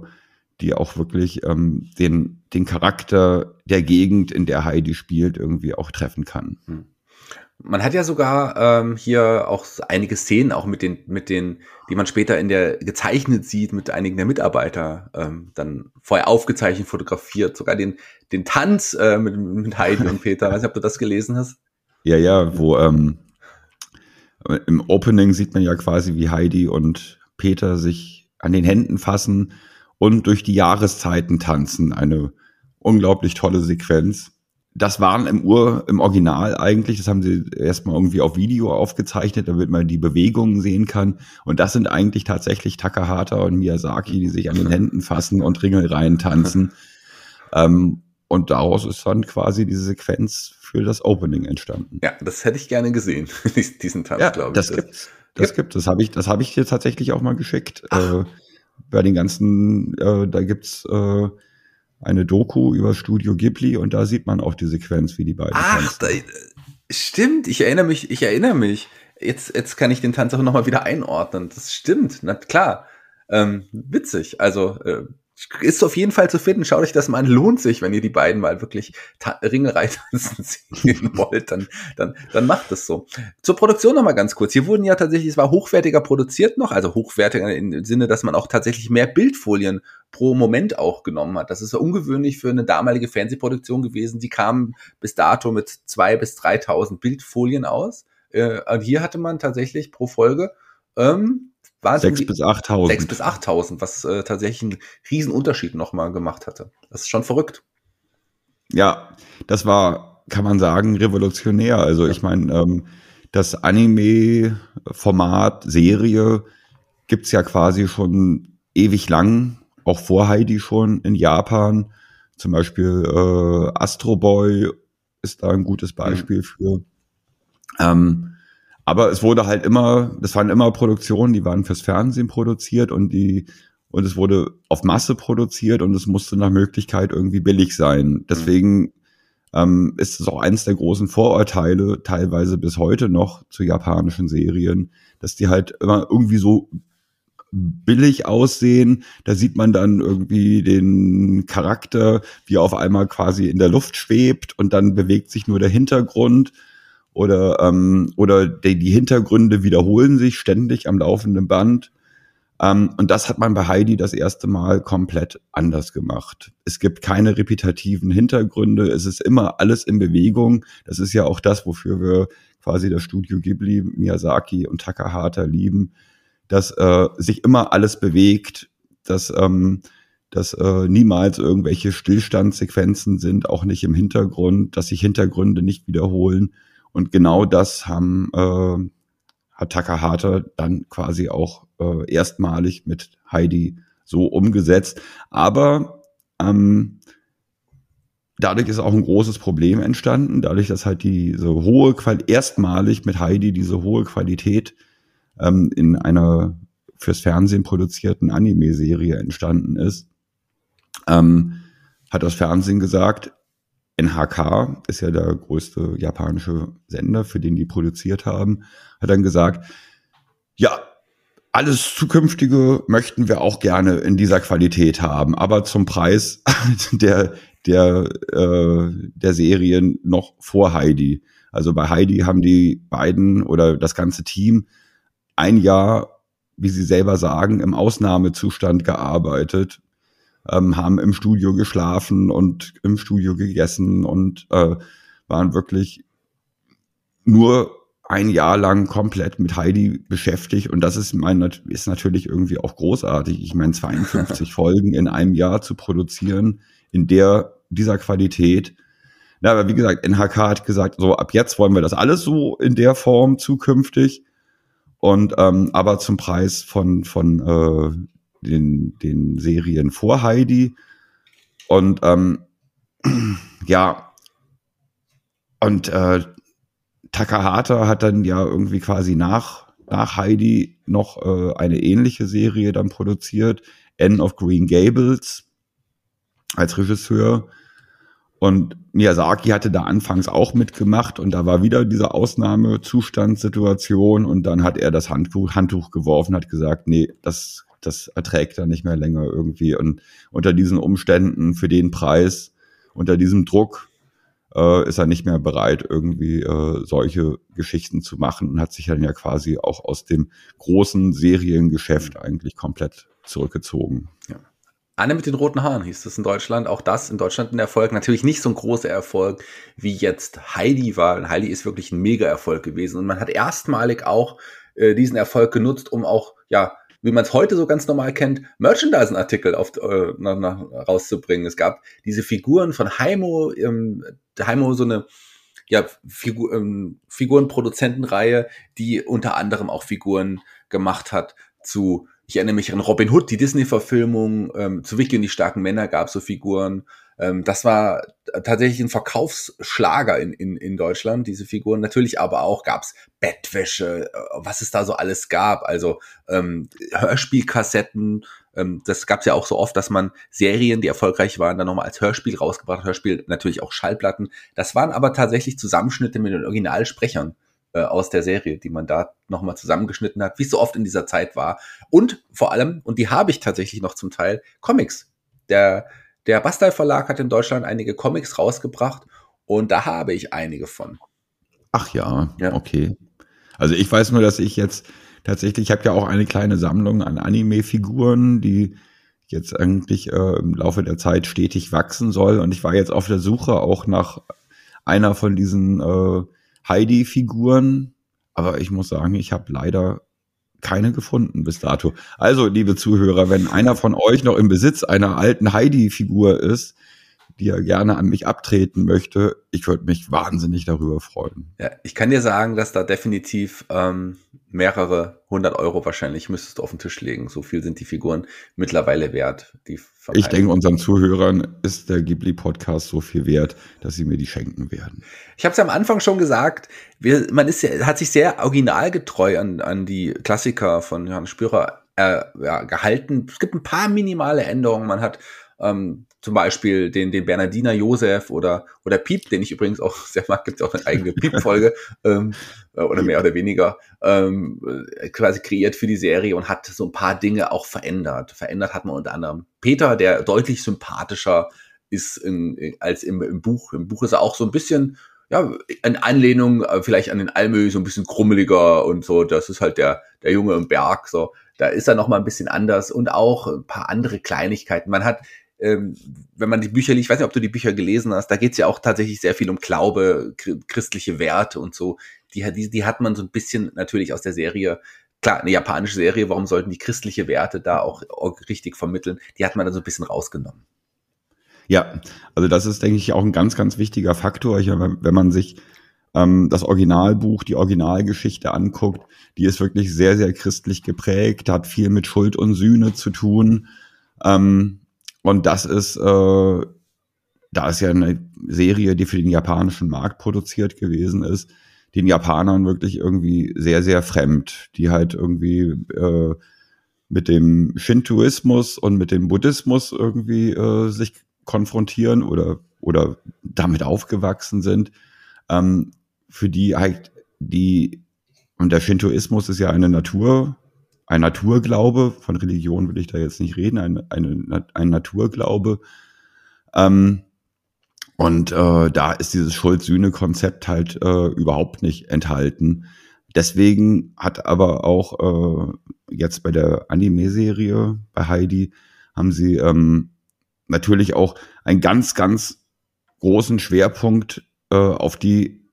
die auch wirklich ähm, den, den Charakter der Gegend, in der Heidi spielt, irgendwie auch treffen kann. Hm. Man hat ja sogar ähm, hier auch einige Szenen, auch mit den, mit den, die man später in der gezeichnet sieht, mit einigen der Mitarbeiter, ähm, dann vorher aufgezeichnet, fotografiert, sogar den, den Tanz äh, mit, mit Heidi und Peter. (laughs) Weiß nicht, ob du das gelesen hast. Ja, ja, wo ähm, im Opening sieht man ja quasi, wie Heidi und Peter sich an den Händen fassen und durch die Jahreszeiten tanzen. Eine unglaublich tolle Sequenz das waren im Ur, im Original eigentlich, das haben sie erstmal irgendwie auf Video aufgezeichnet, damit man die Bewegungen sehen kann. Und das sind eigentlich tatsächlich Takahata und Miyazaki, die sich an den Händen fassen und Ringelreihen tanzen. (laughs) ähm, und daraus ist dann quasi diese Sequenz für das Opening entstanden. Ja, das hätte ich gerne gesehen, (laughs) diesen Tanz, ja, glaube ich. Das gibt das ja. gibt Das habe ich, das habe ich dir tatsächlich auch mal geschickt. Äh, bei den ganzen, äh, da gibt's äh, eine Doku über Studio Ghibli und da sieht man auch die Sequenz, wie die beiden Ach, da, stimmt, ich erinnere mich, ich erinnere mich. Jetzt, jetzt kann ich den Tanz auch nochmal wieder einordnen. Das stimmt, na klar. Ähm, witzig. Also äh, ist auf jeden Fall zu finden. Schaut euch das mal an. Lohnt sich, wenn ihr die beiden mal wirklich Ringerei tanzen (laughs) sehen wollt, dann, dann, dann macht es so. Zur Produktion noch mal ganz kurz. Hier wurden ja tatsächlich, es war hochwertiger produziert noch, also hochwertiger im Sinne, dass man auch tatsächlich mehr Bildfolien pro Moment auch genommen hat. Das ist ungewöhnlich für eine damalige Fernsehproduktion gewesen. Die kamen bis dato mit zwei bis 3.000 Bildfolien aus. Äh, und hier hatte man tatsächlich pro Folge ähm, war 6 bis 8.000. 6 bis 8.000, was äh, tatsächlich einen riesen Unterschied nochmal gemacht hatte. Das ist schon verrückt. Ja, das war, kann man sagen, revolutionär. Also ja. ich meine, ähm, das Anime-Format, Serie gibt's ja quasi schon ewig lang, auch vor Heidi schon in Japan. Zum Beispiel äh, Astro Boy ist da ein gutes Beispiel mhm. für. Ähm, aber es wurde halt immer, das waren immer Produktionen, die waren fürs Fernsehen produziert und die, und es wurde auf Masse produziert und es musste nach Möglichkeit irgendwie billig sein. Deswegen ähm, ist es auch eins der großen Vorurteile, teilweise bis heute noch zu japanischen Serien, dass die halt immer irgendwie so billig aussehen. Da sieht man dann irgendwie den Charakter, wie er auf einmal quasi in der Luft schwebt und dann bewegt sich nur der Hintergrund oder, ähm, oder die, die Hintergründe wiederholen sich ständig am laufenden Band. Ähm, und das hat man bei Heidi das erste Mal komplett anders gemacht. Es gibt keine repetitiven Hintergründe, es ist immer alles in Bewegung. Das ist ja auch das, wofür wir quasi das Studio Ghibli, Miyazaki und Takahata lieben, dass äh, sich immer alles bewegt, dass ähm, dass äh, niemals irgendwelche Stillstandssequenzen sind, auch nicht im Hintergrund, dass sich Hintergründe nicht wiederholen. Und genau das haben äh, hat Takahata dann quasi auch äh, erstmalig mit Heidi so umgesetzt. Aber ähm, dadurch ist auch ein großes Problem entstanden, dadurch, dass halt diese hohe Qualität, erstmalig mit Heidi diese hohe Qualität ähm, in einer fürs Fernsehen produzierten Anime-Serie entstanden ist, ähm, hat das Fernsehen gesagt, NHK ist ja der größte japanische Sender, für den die produziert haben, hat dann gesagt, ja, alles zukünftige möchten wir auch gerne in dieser Qualität haben, aber zum Preis (laughs) der der äh, der Serien noch vor Heidi. Also bei Heidi haben die beiden oder das ganze Team ein Jahr, wie sie selber sagen, im Ausnahmezustand gearbeitet ähm, haben im Studio geschlafen und im Studio gegessen und äh, waren wirklich nur ein Jahr lang komplett mit Heidi beschäftigt und das ist mein ist natürlich irgendwie auch großartig. Ich meine 52 (laughs) Folgen in einem Jahr zu produzieren in der dieser Qualität. Ja, aber wie gesagt, NHK hat gesagt, so ab jetzt wollen wir das alles so in der Form zukünftig und ähm, aber zum Preis von von äh, den, den Serien vor Heidi. Und ähm, (clears throat) ja, und äh, Takahata hat dann ja irgendwie quasi nach, nach Heidi noch äh, eine ähnliche Serie dann produziert, End of Green Gables als Regisseur. Und Miyazaki hatte da anfangs auch mitgemacht und da war wieder diese Ausnahmezustandssituation und dann hat er das Handtuch, Handtuch geworfen, hat gesagt, nee, das das erträgt er nicht mehr länger irgendwie. Und unter diesen Umständen, für den Preis, unter diesem Druck, äh, ist er nicht mehr bereit, irgendwie äh, solche Geschichten zu machen und hat sich dann ja quasi auch aus dem großen Seriengeschäft eigentlich komplett zurückgezogen. Ja. Anne mit den roten Haaren hieß das in Deutschland. Auch das in Deutschland ein Erfolg. Natürlich nicht so ein großer Erfolg wie jetzt Heidi war. Heidi ist wirklich ein Mega-Erfolg gewesen. Und man hat erstmalig auch äh, diesen Erfolg genutzt, um auch ja wie man es heute so ganz normal kennt, Merchandising-Artikel äh, nach, nach, rauszubringen. Es gab diese Figuren von Heimo, ähm, Heimo so eine ja, Figur, ähm, Figurenproduzentenreihe, die unter anderem auch Figuren gemacht hat zu, ich erinnere mich an Robin Hood, die Disney-Verfilmung, ähm, zu Vicky und die starken Männer gab so Figuren, ähm, das war tatsächlich ein Verkaufsschlager in, in, in Deutschland, diese Figuren. Natürlich aber auch gab's Bettwäsche, äh, was es da so alles gab. Also ähm, Hörspielkassetten, Ähm, das gab es ja auch so oft, dass man Serien, die erfolgreich waren, dann nochmal als Hörspiel rausgebracht, Hörspiel natürlich auch Schallplatten. Das waren aber tatsächlich Zusammenschnitte mit den Originalsprechern äh, aus der Serie, die man da nochmal zusammengeschnitten hat, wie es so oft in dieser Zeit war. Und vor allem, und die habe ich tatsächlich noch zum Teil, Comics. Der, der Bastei Verlag hat in Deutschland einige Comics rausgebracht und da habe ich einige von. Ach ja, ja. okay. Also ich weiß nur, dass ich jetzt tatsächlich, ich habe ja auch eine kleine Sammlung an Anime-Figuren, die jetzt eigentlich äh, im Laufe der Zeit stetig wachsen soll. Und ich war jetzt auf der Suche auch nach einer von diesen äh, Heidi-Figuren. Aber ich muss sagen, ich habe leider keine gefunden bis dato. Also, liebe Zuhörer, wenn einer von euch noch im Besitz einer alten Heidi-Figur ist, die er gerne an mich abtreten möchte, ich würde mich wahnsinnig darüber freuen. Ja, ich kann dir sagen, dass da definitiv ähm, mehrere hundert Euro wahrscheinlich müsstest du auf den Tisch legen. So viel sind die Figuren mittlerweile wert. ich denke, unseren Zuhörern ist der Ghibli-Podcast so viel wert, dass sie mir die schenken werden. Ich habe es am Anfang schon gesagt, wir, man ist, hat sich sehr originalgetreu an, an die Klassiker von Johannes Spürer äh, ja, gehalten. Es gibt ein paar minimale Änderungen. Man hat ähm, zum Beispiel den, den Bernardiner Josef oder, oder Piep, den ich übrigens auch (laughs) sehr mag, gibt es auch eine eigene Piep-Folge, (laughs) ähm, äh, oder mehr oder weniger, ähm, äh, quasi kreiert für die Serie und hat so ein paar Dinge auch verändert. Verändert hat man unter anderem Peter, der deutlich sympathischer ist in, als im, im Buch. Im Buch ist er auch so ein bisschen, ja, in Anlehnung äh, vielleicht an den Almö, so ein bisschen krummeliger und so. Das ist halt der, der Junge im Berg, so. Da ist er noch mal ein bisschen anders und auch ein paar andere Kleinigkeiten. Man hat ähm, wenn man die Bücher liest, ich weiß nicht, ob du die Bücher gelesen hast, da geht es ja auch tatsächlich sehr viel um Glaube, christliche Werte und so. Die, die, die hat man so ein bisschen natürlich aus der Serie klar, eine japanische Serie, warum sollten die christliche Werte da auch, richtig vermitteln? Die hat man dann so ein bisschen rausgenommen. Ja, also das ist, denke ich, auch ein ganz, ganz wichtiger Faktor. Ich, wenn man sich ähm, das Originalbuch, die Originalgeschichte anguckt, die ist wirklich sehr, sehr christlich geprägt, hat viel mit Schuld und Sühne zu tun. Ähm, und das ist, äh, da ist ja eine Serie, die für den japanischen Markt produziert gewesen ist, den Japanern wirklich irgendwie sehr, sehr fremd, die halt irgendwie äh, mit dem Shintoismus und mit dem Buddhismus irgendwie äh, sich konfrontieren oder, oder damit aufgewachsen sind, ähm, für die halt die, und der Shintoismus ist ja eine Natur, ein Naturglaube, von Religion will ich da jetzt nicht reden, ein, eine, ein Naturglaube. Ähm, und äh, da ist dieses Schuld-Sühne-Konzept halt äh, überhaupt nicht enthalten. Deswegen hat aber auch äh, jetzt bei der Anime-Serie bei Heidi haben sie ähm, natürlich auch einen ganz, ganz großen Schwerpunkt äh, auf die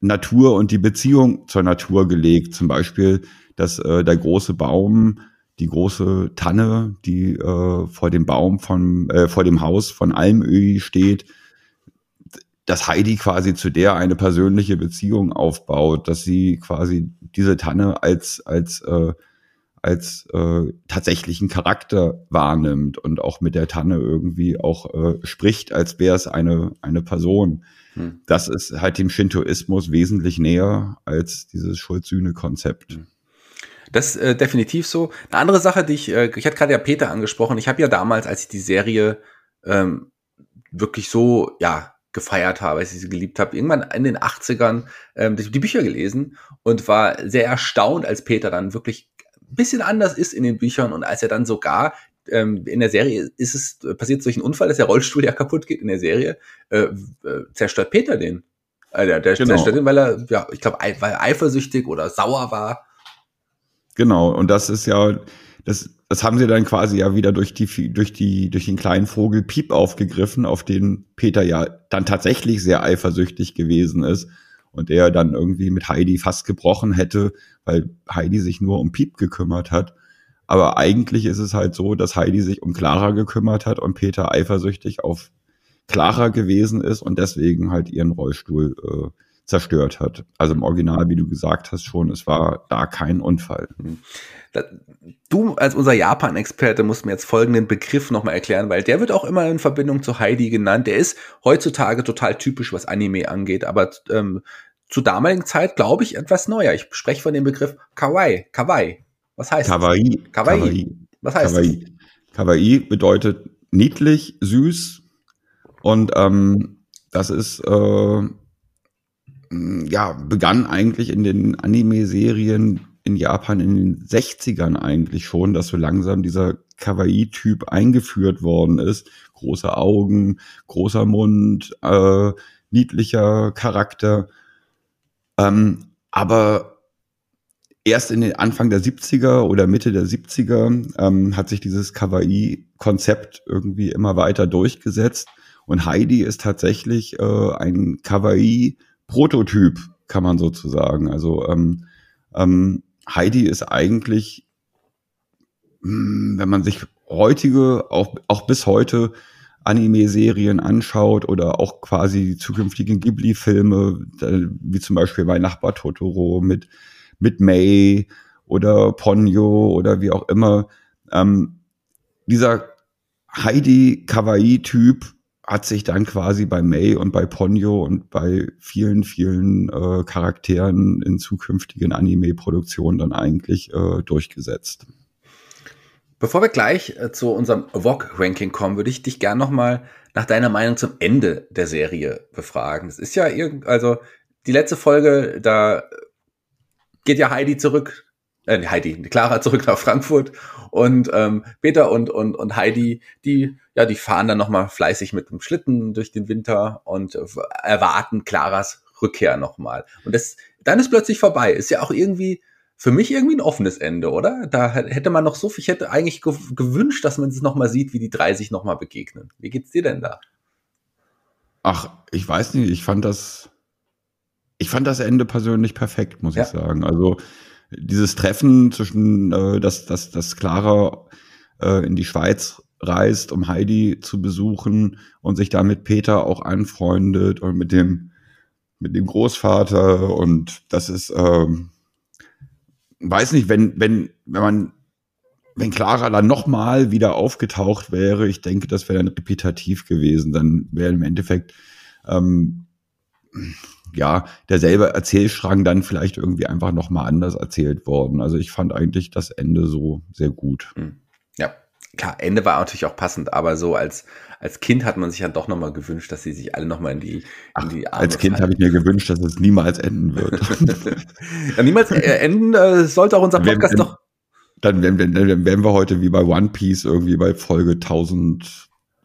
Natur und die Beziehung zur Natur gelegt. Zum Beispiel dass äh, der große Baum, die große Tanne, die äh, vor dem Baum von, äh, vor dem Haus von Almöhi steht, dass Heidi quasi zu der eine persönliche Beziehung aufbaut, dass sie quasi diese Tanne als, als, äh, als äh, tatsächlichen Charakter wahrnimmt und auch mit der Tanne irgendwie auch äh, spricht, als wäre es eine, eine Person. Hm. Das ist halt dem Shintoismus wesentlich näher als dieses Schuld-Sühne-Konzept. Hm. Das äh, definitiv so. Eine andere Sache, die ich, äh, ich hatte gerade ja Peter angesprochen. Ich habe ja damals, als ich die Serie ähm, wirklich so, ja, gefeiert habe, als ich sie geliebt habe, irgendwann in den 80ern ähm, die, die Bücher gelesen und war sehr erstaunt, als Peter dann wirklich ein bisschen anders ist in den Büchern und als er dann sogar ähm, in der Serie ist es passiert durch einen Unfall, dass der Rollstuhl ja kaputt geht in der Serie, äh, äh, zerstört Peter den. Äh, der der genau. zerstört den, weil er, ja, ich glaube, weil er eifersüchtig oder sauer war Genau, und das ist ja, das, das haben sie dann quasi ja wieder durch die, durch die, durch den kleinen Vogel Piep aufgegriffen, auf den Peter ja dann tatsächlich sehr eifersüchtig gewesen ist und er dann irgendwie mit Heidi fast gebrochen hätte, weil Heidi sich nur um Piep gekümmert hat. Aber eigentlich ist es halt so, dass Heidi sich um Clara gekümmert hat und Peter eifersüchtig auf Clara gewesen ist und deswegen halt ihren Rollstuhl äh, zerstört hat. Also im Original, wie du gesagt hast, schon, es war da kein Unfall. Mhm. Du als unser Japan-Experte musst mir jetzt folgenden Begriff nochmal erklären, weil der wird auch immer in Verbindung zu Heidi genannt. Der ist heutzutage total typisch, was Anime angeht, aber ähm, zur damaligen Zeit, glaube ich, etwas neuer. Ich spreche von dem Begriff Kawaii. Kawaii. Was heißt Kawaii. Kawaii. Kawaii. Was heißt Kawaii. Kawaii bedeutet niedlich, süß und ähm, das ist äh, ja begann eigentlich in den Anime-Serien in Japan in den 60ern eigentlich schon, dass so langsam dieser Kawaii-Typ eingeführt worden ist. Große Augen, großer Mund, äh, niedlicher Charakter. Ähm, aber erst in den Anfang der 70er oder Mitte der 70er ähm, hat sich dieses Kawaii-Konzept irgendwie immer weiter durchgesetzt. Und Heidi ist tatsächlich äh, ein Kawaii-Prototyp, kann man sozusagen. Also ähm, ähm, Heidi ist eigentlich, hm, wenn man sich heutige, auch, auch bis heute Anime-Serien anschaut oder auch quasi die zukünftigen Ghibli-Filme, wie zum Beispiel bei Nachbar Totoro mit, mit May oder Ponyo oder wie auch immer. Ähm, dieser Heidi Kawaii-Typ hat sich dann quasi bei May und bei Ponyo und bei vielen, vielen äh, Charakteren in zukünftigen Anime-Produktionen dann eigentlich äh, durchgesetzt. Bevor wir gleich äh, zu unserem VOG-Ranking kommen, würde ich dich gern nochmal nach deiner Meinung zum Ende der Serie befragen. Es ist ja irgend, also die letzte Folge, da geht ja Heidi zurück, äh, Heidi, Clara zurück nach Frankfurt und ähm, Peter und, und, und Heidi, die, ja, die fahren dann nochmal fleißig mit dem Schlitten durch den Winter und äh, erwarten Claras Rückkehr nochmal. Und das, dann ist plötzlich vorbei. Ist ja auch irgendwie, für mich irgendwie ein offenes Ende, oder? Da hätte man noch so viel, ich hätte eigentlich gewünscht, dass man es nochmal sieht, wie die drei sich nochmal begegnen. Wie geht's dir denn da? Ach, ich weiß nicht, ich fand das, ich fand das Ende persönlich perfekt, muss ja. ich sagen. Also dieses Treffen zwischen, äh, dass, dass, dass Clara äh, in die Schweiz reist, um Heidi zu besuchen und sich da mit Peter auch anfreundet und mit dem, mit dem Großvater und das ist, ähm, weiß nicht, wenn, wenn, wenn man, wenn Clara dann nochmal wieder aufgetaucht wäre, ich denke, das wäre dann repetitiv gewesen. Dann wäre im Endeffekt, ähm, ja, derselbe Erzählstrang dann vielleicht irgendwie einfach nochmal anders erzählt worden. Also ich fand eigentlich das Ende so sehr gut. Hm. Ja, klar, Ende war natürlich auch passend, aber so als, als Kind hat man sich ja doch nochmal gewünscht, dass sie sich alle nochmal in die, in die Arme Als Kind habe ich mir gewünscht, dass es niemals enden wird. (laughs) ja, niemals äh, enden äh, sollte auch unser Podcast wenn, doch. Dann, dann, dann, dann wären wir heute wie bei One Piece irgendwie bei Folge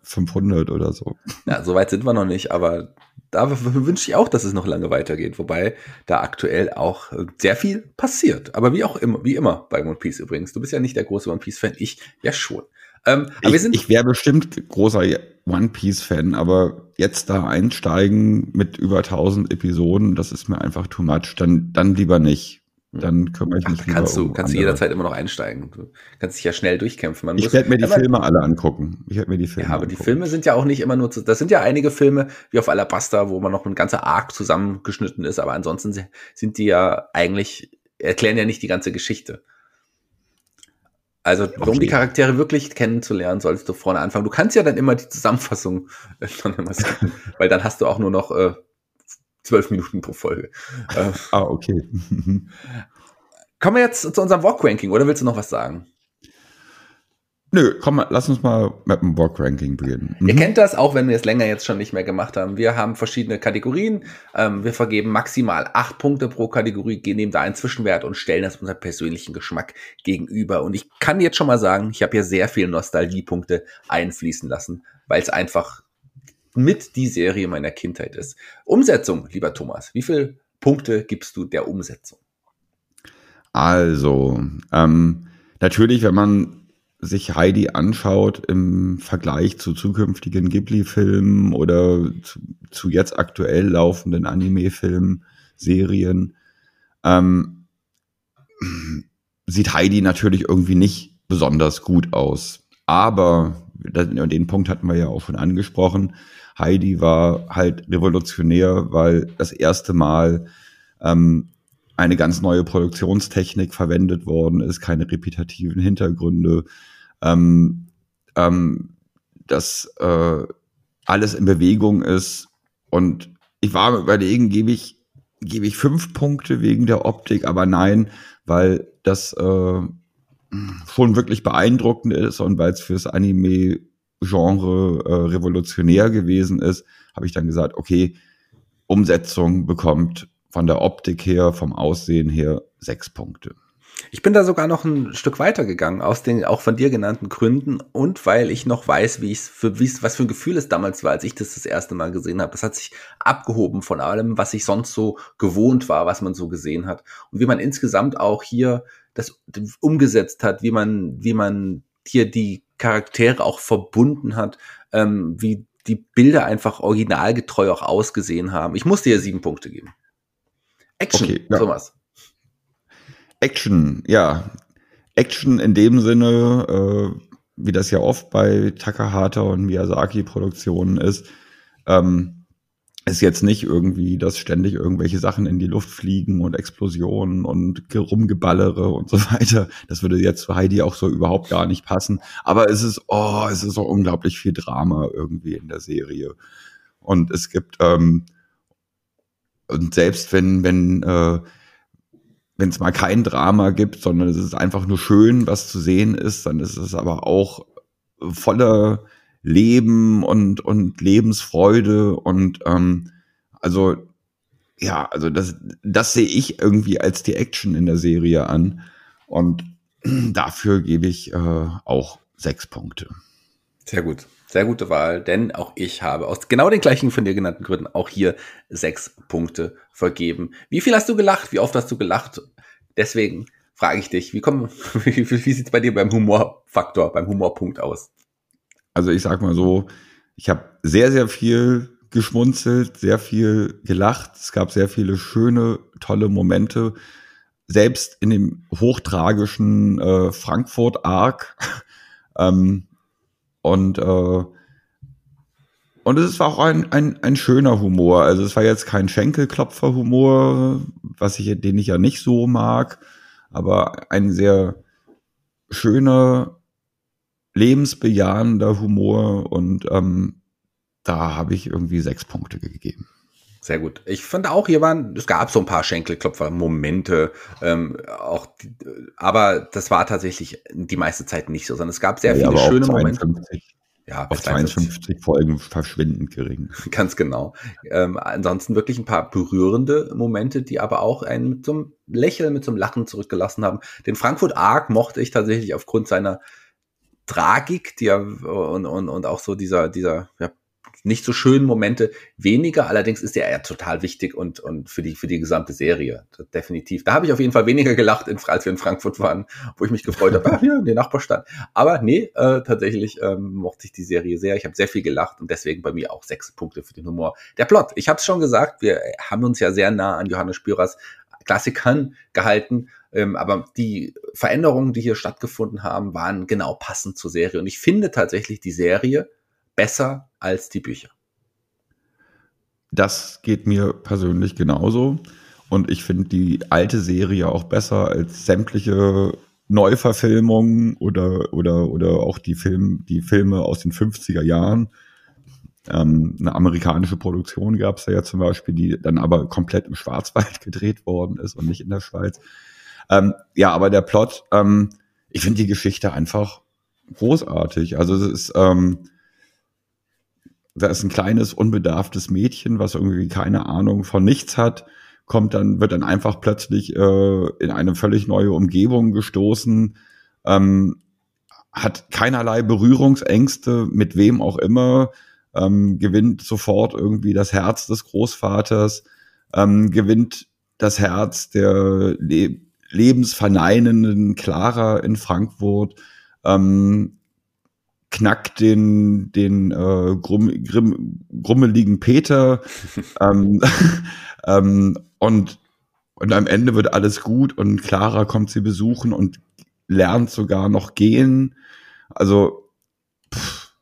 1500 oder so. Ja, so weit sind wir noch nicht, aber da wünsche ich auch, dass es noch lange weitergeht, wobei da aktuell auch sehr viel passiert. Aber wie auch immer, wie immer bei One Piece übrigens. Du bist ja nicht der große One Piece Fan, ich ja schon. Ähm, ich, ich wäre bestimmt großer One Piece Fan, aber jetzt da einsteigen mit über 1000 Episoden, das ist mir einfach too much. Dann, dann lieber nicht. Dann kümmere ich mich Ach, kannst du, kannst du jederzeit immer noch einsteigen. Du kannst dich ja schnell durchkämpfen. Man ich werde mir die Filme alle angucken. Ich werde mir die Filme. Ja, aber angucken. die Filme sind ja auch nicht immer nur zu, das sind ja einige Filme wie auf Alabasta, wo man noch ein ganzer Arc zusammengeschnitten ist, aber ansonsten sind die ja eigentlich, erklären ja nicht die ganze Geschichte. Also, okay. um die Charaktere wirklich kennenzulernen, solltest du vorne anfangen. Du kannst ja dann immer die Zusammenfassung (laughs) äh, schon immer weil dann hast du auch nur noch äh, zwölf Minuten pro Folge. Äh, ah, okay. (laughs) Kommen wir jetzt zu unserem Walk-Ranking, oder willst du noch was sagen? Nö, komm, lass uns mal mit dem Walk-Ranking beginnen. Mhm. Ihr kennt das, auch wenn wir es länger jetzt schon nicht mehr gemacht haben. Wir haben verschiedene Kategorien. Ähm, wir vergeben maximal acht Punkte pro Kategorie, nehmen da einen Zwischenwert und stellen das unserem persönlichen Geschmack gegenüber. Und ich kann jetzt schon mal sagen, ich habe ja sehr viele Nostalgiepunkte einfließen lassen, weil es einfach mit die Serie meiner Kindheit ist. Umsetzung, lieber Thomas, wie viele Punkte gibst du der Umsetzung? Also, ähm, natürlich, wenn man sich Heidi anschaut im Vergleich zu zukünftigen Ghibli-Filmen oder zu, zu, jetzt aktuell laufenden Anime-Filmen, Serien, ähm, sieht Heidi natürlich irgendwie nicht besonders gut aus. Aber, den Punkt hatten wir ja auch schon angesprochen, Heidi war halt revolutionär, weil das erste Mal ähm, eine ganz neue Produktionstechnik verwendet worden ist, keine repetitiven Hintergründe, ähm, ähm, dass äh, alles in Bewegung ist. Und ich war überlegen, gebe ich, gebe ich fünf Punkte wegen der Optik, aber nein, weil das äh, schon wirklich beeindruckend ist und weil es fürs Anime-Genre äh, revolutionär gewesen ist, habe ich dann gesagt, okay, Umsetzung bekommt von der Optik her, vom Aussehen her sechs Punkte. Ich bin da sogar noch ein Stück weiter gegangen, aus den auch von dir genannten Gründen und weil ich noch weiß, wie es für wie was für ein Gefühl es damals war, als ich das das erste Mal gesehen habe. Das hat sich abgehoben von allem, was ich sonst so gewohnt war, was man so gesehen hat und wie man insgesamt auch hier das umgesetzt hat, wie man wie man hier die Charaktere auch verbunden hat, ähm, wie die Bilder einfach originalgetreu auch ausgesehen haben. Ich muss dir sieben Punkte geben. Action, okay, ja. Thomas. Action, ja. Action in dem Sinne, äh, wie das ja oft bei Takahata und Miyazaki-Produktionen ist, ähm, ist jetzt nicht irgendwie, dass ständig irgendwelche Sachen in die Luft fliegen und Explosionen und Rumgeballere und (laughs) so weiter. Das würde jetzt zu Heidi auch so überhaupt gar nicht passen. Aber es ist, oh, es ist so unglaublich viel Drama irgendwie in der Serie. Und es gibt, ähm, und selbst wenn, wenn, äh, wenn es mal kein Drama gibt, sondern es ist einfach nur schön, was zu sehen ist, dann ist es aber auch voller Leben und, und Lebensfreude und ähm, also ja, also das, das sehe ich irgendwie als die Action in der Serie an und (clears throat) dafür gebe ich äh, auch sechs Punkte. Sehr gut. Sehr gute Wahl, denn auch ich habe aus genau den gleichen von dir genannten Gründen auch hier sechs Punkte vergeben. Wie viel hast du gelacht? Wie oft hast du gelacht? Deswegen frage ich dich, wie, komm, (laughs) wie, wie sieht es bei dir beim Humorfaktor, beim Humorpunkt aus? Also ich sag mal so, ich habe sehr, sehr viel geschmunzelt, sehr viel gelacht. Es gab sehr viele schöne, tolle Momente. Selbst in dem hochtragischen äh, Frankfurt-Arc. (laughs) ähm, und, äh, und es war auch ein, ein, ein schöner Humor. Also es war jetzt kein Schenkelklopfer-Humor, was ich, den ich ja nicht so mag, aber ein sehr schöner, lebensbejahender Humor und ähm, da habe ich irgendwie sechs Punkte gegeben. Sehr gut. Ich fand auch, hier waren, es gab so ein paar Schenkelklopfer-Momente, ähm, auch, aber das war tatsächlich die meiste Zeit nicht so, sondern es gab sehr ja, viele schöne 52, Momente. Ja, auf 52 Folgen verschwindend gering. (laughs) Ganz genau. Ähm, ansonsten wirklich ein paar berührende Momente, die aber auch einen mit so einem Lächeln, mit so einem Lachen zurückgelassen haben. Den Frankfurt Arc mochte ich tatsächlich aufgrund seiner Tragik, die und, und, und auch so dieser, dieser ja, nicht so schönen Momente weniger. Allerdings ist der ja total wichtig und, und für die, für die gesamte Serie. Definitiv. Da habe ich auf jeden Fall weniger gelacht, in, als wir in Frankfurt waren, wo ich mich gefreut habe, ah, in der Nachbarstadt. Aber nee, äh, tatsächlich ähm, mochte ich die Serie sehr. Ich habe sehr viel gelacht und deswegen bei mir auch sechs Punkte für den Humor. Der Plot, ich habe es schon gesagt, wir haben uns ja sehr nah an Johannes Spürers Klassikern gehalten. Ähm, aber die Veränderungen, die hier stattgefunden haben, waren genau passend zur Serie. Und ich finde tatsächlich die Serie besser als die Bücher. Das geht mir persönlich genauso. Und ich finde die alte Serie auch besser als sämtliche Neuverfilmungen oder, oder, oder auch die, Film, die Filme aus den 50er Jahren. Ähm, eine amerikanische Produktion gab es ja zum Beispiel, die dann aber komplett im Schwarzwald (laughs) gedreht worden ist und nicht in der Schweiz. Ähm, ja, aber der Plot, ähm, ich finde die Geschichte einfach großartig. Also es ist, ähm, da ist ein kleines, unbedarftes Mädchen, was irgendwie keine Ahnung von nichts hat, kommt dann, wird dann einfach plötzlich äh, in eine völlig neue Umgebung gestoßen, ähm, hat keinerlei Berührungsängste mit wem auch immer, ähm, gewinnt sofort irgendwie das Herz des Großvaters, ähm, gewinnt das Herz der Le lebensverneinenden Clara in Frankfurt, ähm, knackt den, den äh, grumm, grimm, grummeligen Peter (laughs) ähm, (laughs) ähm, und, und am Ende wird alles gut und Clara kommt sie besuchen und lernt sogar noch gehen. Also pff,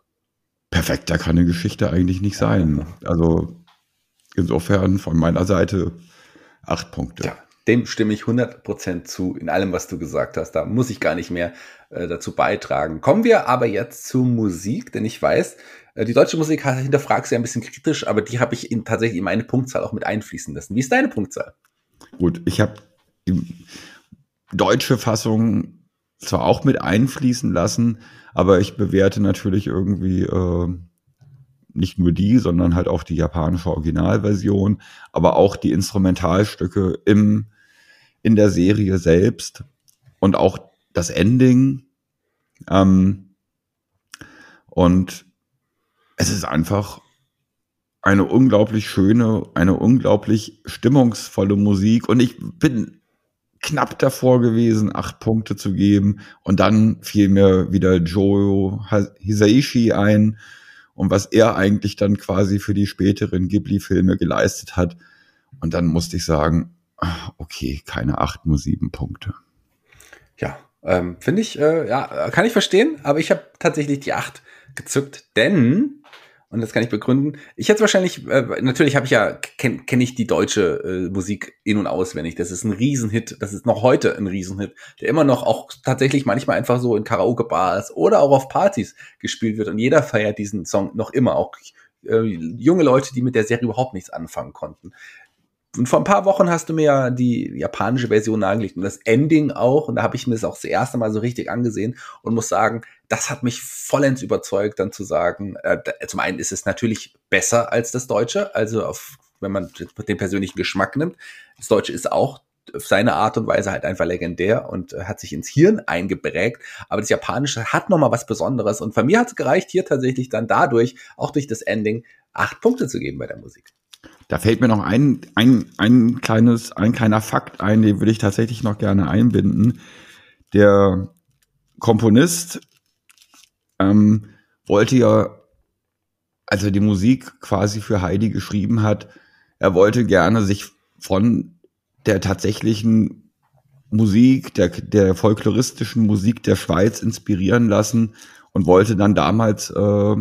perfekter kann eine Geschichte eigentlich nicht sein. Also insofern von meiner Seite acht Punkte. Ja, dem stimme ich 100% zu in allem, was du gesagt hast. Da muss ich gar nicht mehr äh, dazu beitragen. Kommen wir aber jetzt zur Musik, denn ich weiß, äh, die deutsche Musik hinterfragt sie ein bisschen kritisch, aber die habe ich in, tatsächlich in meine Punktzahl auch mit einfließen lassen. Wie ist deine Punktzahl? Gut, ich habe die deutsche Fassung zwar auch mit einfließen lassen, aber ich bewerte natürlich irgendwie äh, nicht nur die, sondern halt auch die japanische Originalversion, aber auch die Instrumentalstücke im, in der Serie selbst und auch das Ending. Ähm, und es ist einfach eine unglaublich schöne, eine unglaublich stimmungsvolle Musik. Und ich bin knapp davor gewesen, acht Punkte zu geben. Und dann fiel mir wieder Joe Hisaishi ein und was er eigentlich dann quasi für die späteren Ghibli-Filme geleistet hat. Und dann musste ich sagen, okay, keine acht, nur sieben Punkte. Ja, ähm, finde ich, äh, ja, kann ich verstehen, aber ich habe tatsächlich die acht gezückt, denn und das kann ich begründen. Ich hätte wahrscheinlich, äh, natürlich habe ich ja, kenne kenn ich die deutsche äh, Musik in- und auswendig. Das ist ein Riesenhit, das ist noch heute ein Riesenhit, der immer noch auch tatsächlich manchmal einfach so in Karaoke-Bars oder auch auf Partys gespielt wird. Und jeder feiert diesen Song noch immer, auch äh, junge Leute, die mit der Serie überhaupt nichts anfangen konnten. Und vor ein paar Wochen hast du mir ja die japanische Version nahegelegt und das Ending auch. Und da habe ich mir das auch das erste Mal so richtig angesehen und muss sagen, das hat mich vollends überzeugt, dann zu sagen, äh, zum einen ist es natürlich besser als das Deutsche, also auf, wenn man den persönlichen Geschmack nimmt. Das Deutsche ist auch auf seine Art und Weise halt einfach legendär und äh, hat sich ins Hirn eingeprägt. Aber das Japanische hat nochmal was Besonderes. Und bei mir hat es gereicht, hier tatsächlich dann dadurch, auch durch das Ending, acht Punkte zu geben bei der Musik. Da fällt mir noch ein, ein, ein kleines, ein kleiner Fakt ein, den würde ich tatsächlich noch gerne einbinden. Der Komponist ähm, wollte ja, als er die Musik quasi für Heidi geschrieben hat, er wollte gerne sich von der tatsächlichen Musik, der, der folkloristischen Musik der Schweiz inspirieren lassen und wollte dann damals äh,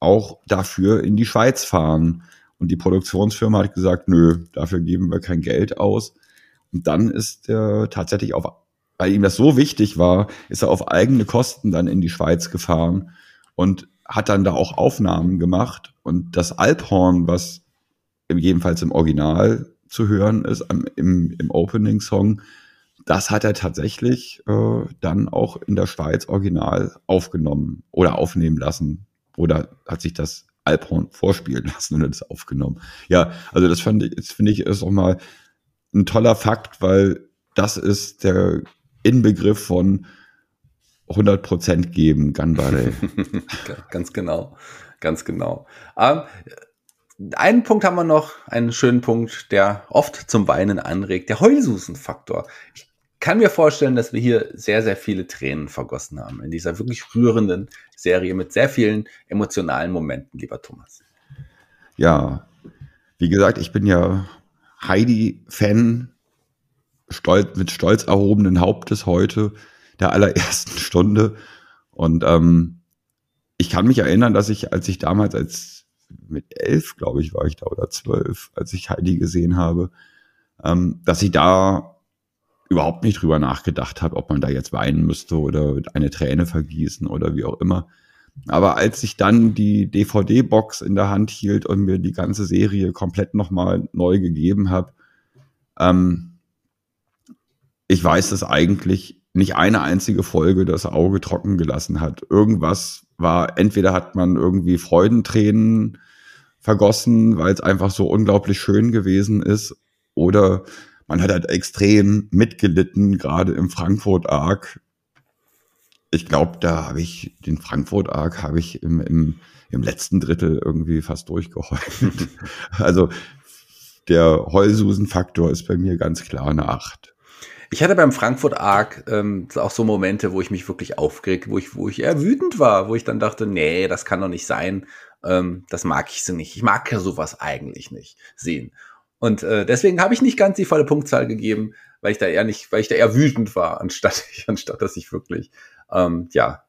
auch dafür in die Schweiz fahren. Und die Produktionsfirma hat gesagt, nö, dafür geben wir kein Geld aus. Und dann ist er tatsächlich auf, weil ihm das so wichtig war, ist er auf eigene Kosten dann in die Schweiz gefahren und hat dann da auch Aufnahmen gemacht. Und das Alphorn, was jedenfalls im Original zu hören ist, im, im Opening-Song, das hat er tatsächlich äh, dann auch in der Schweiz original aufgenommen oder aufnehmen lassen. Oder hat sich das Alphorn vorspielen lassen und das aufgenommen. Ja, also das fand ich, das finde ich ist auch mal ein toller Fakt, weil das ist der Inbegriff von 100% geben, Ganbare. (laughs) ganz genau, ganz genau. Ähm, einen Punkt haben wir noch, einen schönen Punkt, der oft zum Weinen anregt, der Heulsusen-Faktor. Ich kann mir vorstellen, dass wir hier sehr, sehr viele Tränen vergossen haben in dieser wirklich rührenden Serie mit sehr vielen emotionalen Momenten, lieber Thomas. Ja, wie gesagt, ich bin ja Heidi-Fan, stolz, mit stolz erhobenen Hauptes heute, der allerersten (laughs) Stunde. Und ähm, ich kann mich erinnern, dass ich, als ich damals als mit elf, glaube ich, war ich da oder zwölf, als ich Heidi gesehen habe, ähm, dass ich da überhaupt nicht drüber nachgedacht habe, ob man da jetzt weinen müsste oder eine Träne vergießen oder wie auch immer. Aber als ich dann die DVD-Box in der Hand hielt und mir die ganze Serie komplett nochmal neu gegeben habe, ähm, ich weiß, dass eigentlich nicht eine einzige Folge das Auge trocken gelassen hat. Irgendwas war, entweder hat man irgendwie Freudentränen vergossen, weil es einfach so unglaublich schön gewesen ist, oder man hat halt extrem mitgelitten, gerade im Frankfurt Arc. Ich glaube, da habe ich den Frankfurt Arc habe ich im, im, im letzten Drittel irgendwie fast durchgeheult. (laughs) also der Heulsusen-Faktor ist bei mir ganz klar eine Acht. Ich hatte beim Frankfurt Arc ähm, auch so Momente, wo ich mich wirklich aufgeregt, wo ich, wo ich eher wütend war, wo ich dann dachte, nee, das kann doch nicht sein. Ähm, das mag ich so nicht. Ich mag ja sowas eigentlich nicht sehen. Und äh, deswegen habe ich nicht ganz die volle Punktzahl gegeben, weil ich da eher nicht, weil ich da eher wütend war, (laughs) anstatt, anstatt dass ich wirklich ähm, ja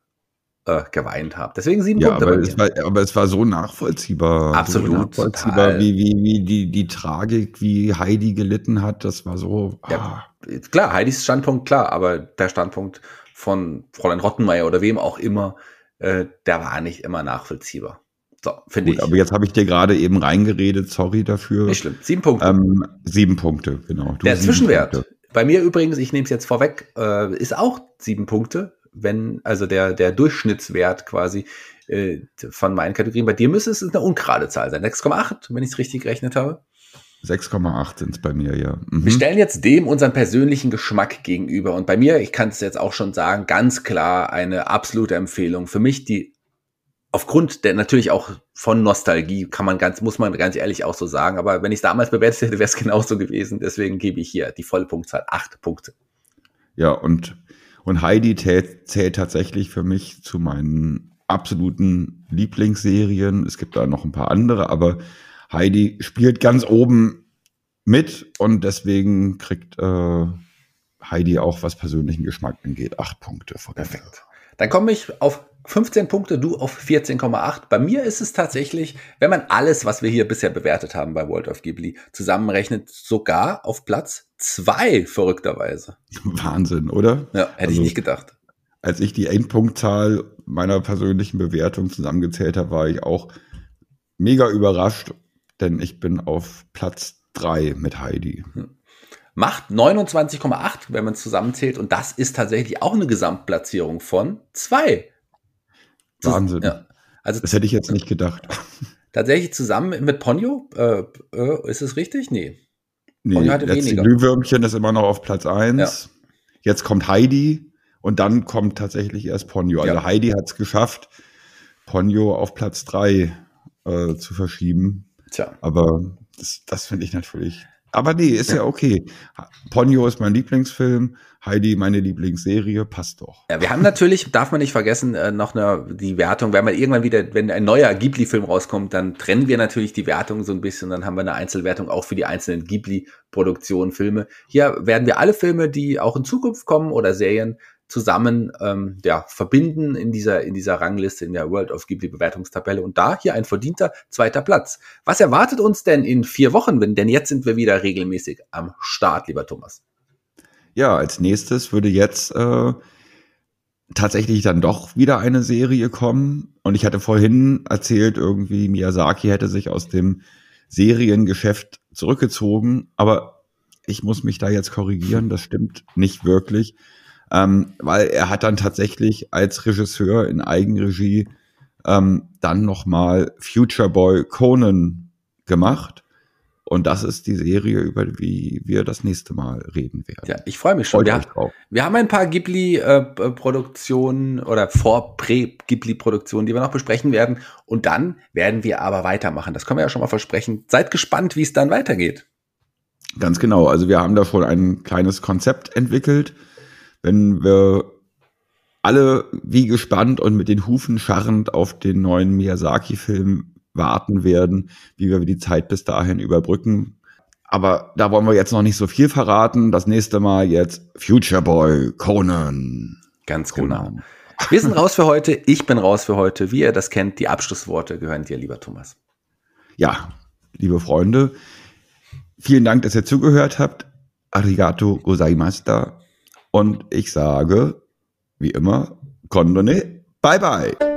äh, geweint habe. Deswegen sieben ja, Punkte. Aber es, war, aber es war so nachvollziehbar. Absolut. So nachvollziehbar, wie, wie, wie die, die Tragik, wie Heidi gelitten hat, das war so. Ah. Ja, klar, Heidis Standpunkt, klar, aber der Standpunkt von Fräulein Rottenmeier oder wem auch immer, äh, der war nicht immer nachvollziehbar. So, finde ich. Aber jetzt habe ich dir gerade eben reingeredet, sorry dafür. Nicht schlimm. Sieben Punkte. Ähm, sieben Punkte, genau. Du Der Zwischenwert Punkte. Bei mir übrigens, ich nehme es jetzt vorweg, äh, ist auch sieben Punkte, wenn, also der, der Durchschnittswert quasi äh, von meinen Kategorien. Bei dir müsste es eine ungerade Zahl sein. 6,8, wenn ich es richtig gerechnet habe. 6,8 sind es bei mir, ja. Mhm. Wir stellen jetzt dem unseren persönlichen Geschmack gegenüber. Und bei mir, ich kann es jetzt auch schon sagen, ganz klar eine absolute Empfehlung. Für mich die aufgrund der natürlich auch von Nostalgie kann man ganz, muss man ganz ehrlich auch so sagen. Aber wenn ich es damals bewertet hätte, wäre es (laughs) genauso gewesen. Deswegen gebe ich hier die volle Punktzahl, acht Punkte. Ja, und, und Heidi zählt, zählt tatsächlich für mich zu meinen absoluten Lieblingsserien. Es gibt da noch ein paar andere, aber Heidi spielt ganz oben mit und deswegen kriegt äh, Heidi auch, was persönlichen Geschmack angeht, acht Punkte. Perfekt. Dann komme ich auf 15 Punkte, du auf 14,8. Bei mir ist es tatsächlich, wenn man alles, was wir hier bisher bewertet haben bei World of Ghibli, zusammenrechnet, sogar auf Platz 2, verrückterweise. (laughs) Wahnsinn, oder? Ja, hätte also, ich nicht gedacht. Als ich die Endpunktzahl meiner persönlichen Bewertung zusammengezählt habe, war ich auch mega überrascht, denn ich bin auf Platz 3 mit Heidi. Hm macht 29,8, wenn man es zusammenzählt. Und das ist tatsächlich auch eine Gesamtplatzierung von 2. Wahnsinn. Ja. Also, das hätte ich jetzt nicht gedacht. (laughs) Tatsächlich zusammen mit Ponyo? Äh, äh, ist es richtig? Nee. Nee, Ponyo hatte letzte Glühwürmchen ist immer noch auf Platz 1. Ja. Jetzt kommt Heidi und dann kommt tatsächlich erst Ponyo. Also ja. Heidi hat es geschafft, Ponyo auf Platz 3 äh, zu verschieben. Tja. Aber das, das finde ich natürlich aber nee, ist ja okay. Ponyo ist mein Lieblingsfilm, Heidi meine Lieblingsserie, passt doch. Ja, wir haben natürlich, darf man nicht vergessen, äh, noch eine, die Wertung, wenn man irgendwann wieder, wenn ein neuer Ghibli-Film rauskommt, dann trennen wir natürlich die Wertung so ein bisschen, dann haben wir eine Einzelwertung auch für die einzelnen Ghibli-Produktionen, Filme. Hier werden wir alle Filme, die auch in Zukunft kommen oder Serien, zusammen ähm, ja, verbinden in dieser, in dieser Rangliste, in der World of Ghibli Bewertungstabelle. Und da hier ein verdienter zweiter Platz. Was erwartet uns denn in vier Wochen? Denn jetzt sind wir wieder regelmäßig am Start, lieber Thomas. Ja, als nächstes würde jetzt äh, tatsächlich dann doch wieder eine Serie kommen. Und ich hatte vorhin erzählt, irgendwie Miyazaki hätte sich aus dem Seriengeschäft zurückgezogen. Aber ich muss mich da jetzt korrigieren, das stimmt nicht wirklich ähm, weil er hat dann tatsächlich als Regisseur in Eigenregie ähm, dann nochmal Future Boy Conan gemacht. Und das ist die Serie, über die wir das nächste Mal reden werden. Ja, ich freue mich schon. Wir, wir, haben ein paar Ghibli-Produktionen äh, oder Vor-Prä-Ghibli-Produktionen, die wir noch besprechen werden. Und dann werden wir aber weitermachen. Das können wir ja schon mal versprechen. Seid gespannt, wie es dann weitergeht. Ganz genau. Also wir haben da schon ein kleines Konzept entwickelt wenn wir alle wie gespannt und mit den Hufen scharrend auf den neuen Miyazaki-Film warten werden, wie wir die Zeit bis dahin überbrücken. Aber da wollen wir jetzt noch nicht so viel verraten. Das nächste Mal jetzt Future Boy Conan. Ganz genau. Conan. Wir sind raus für heute. Ich bin raus für heute. Wie ihr das kennt, die Abschlussworte gehören dir, lieber Thomas. Ja, liebe Freunde, vielen Dank, dass ihr zugehört habt. Arigato gozaimashita. Und ich sage, wie immer, Kondone, bye bye.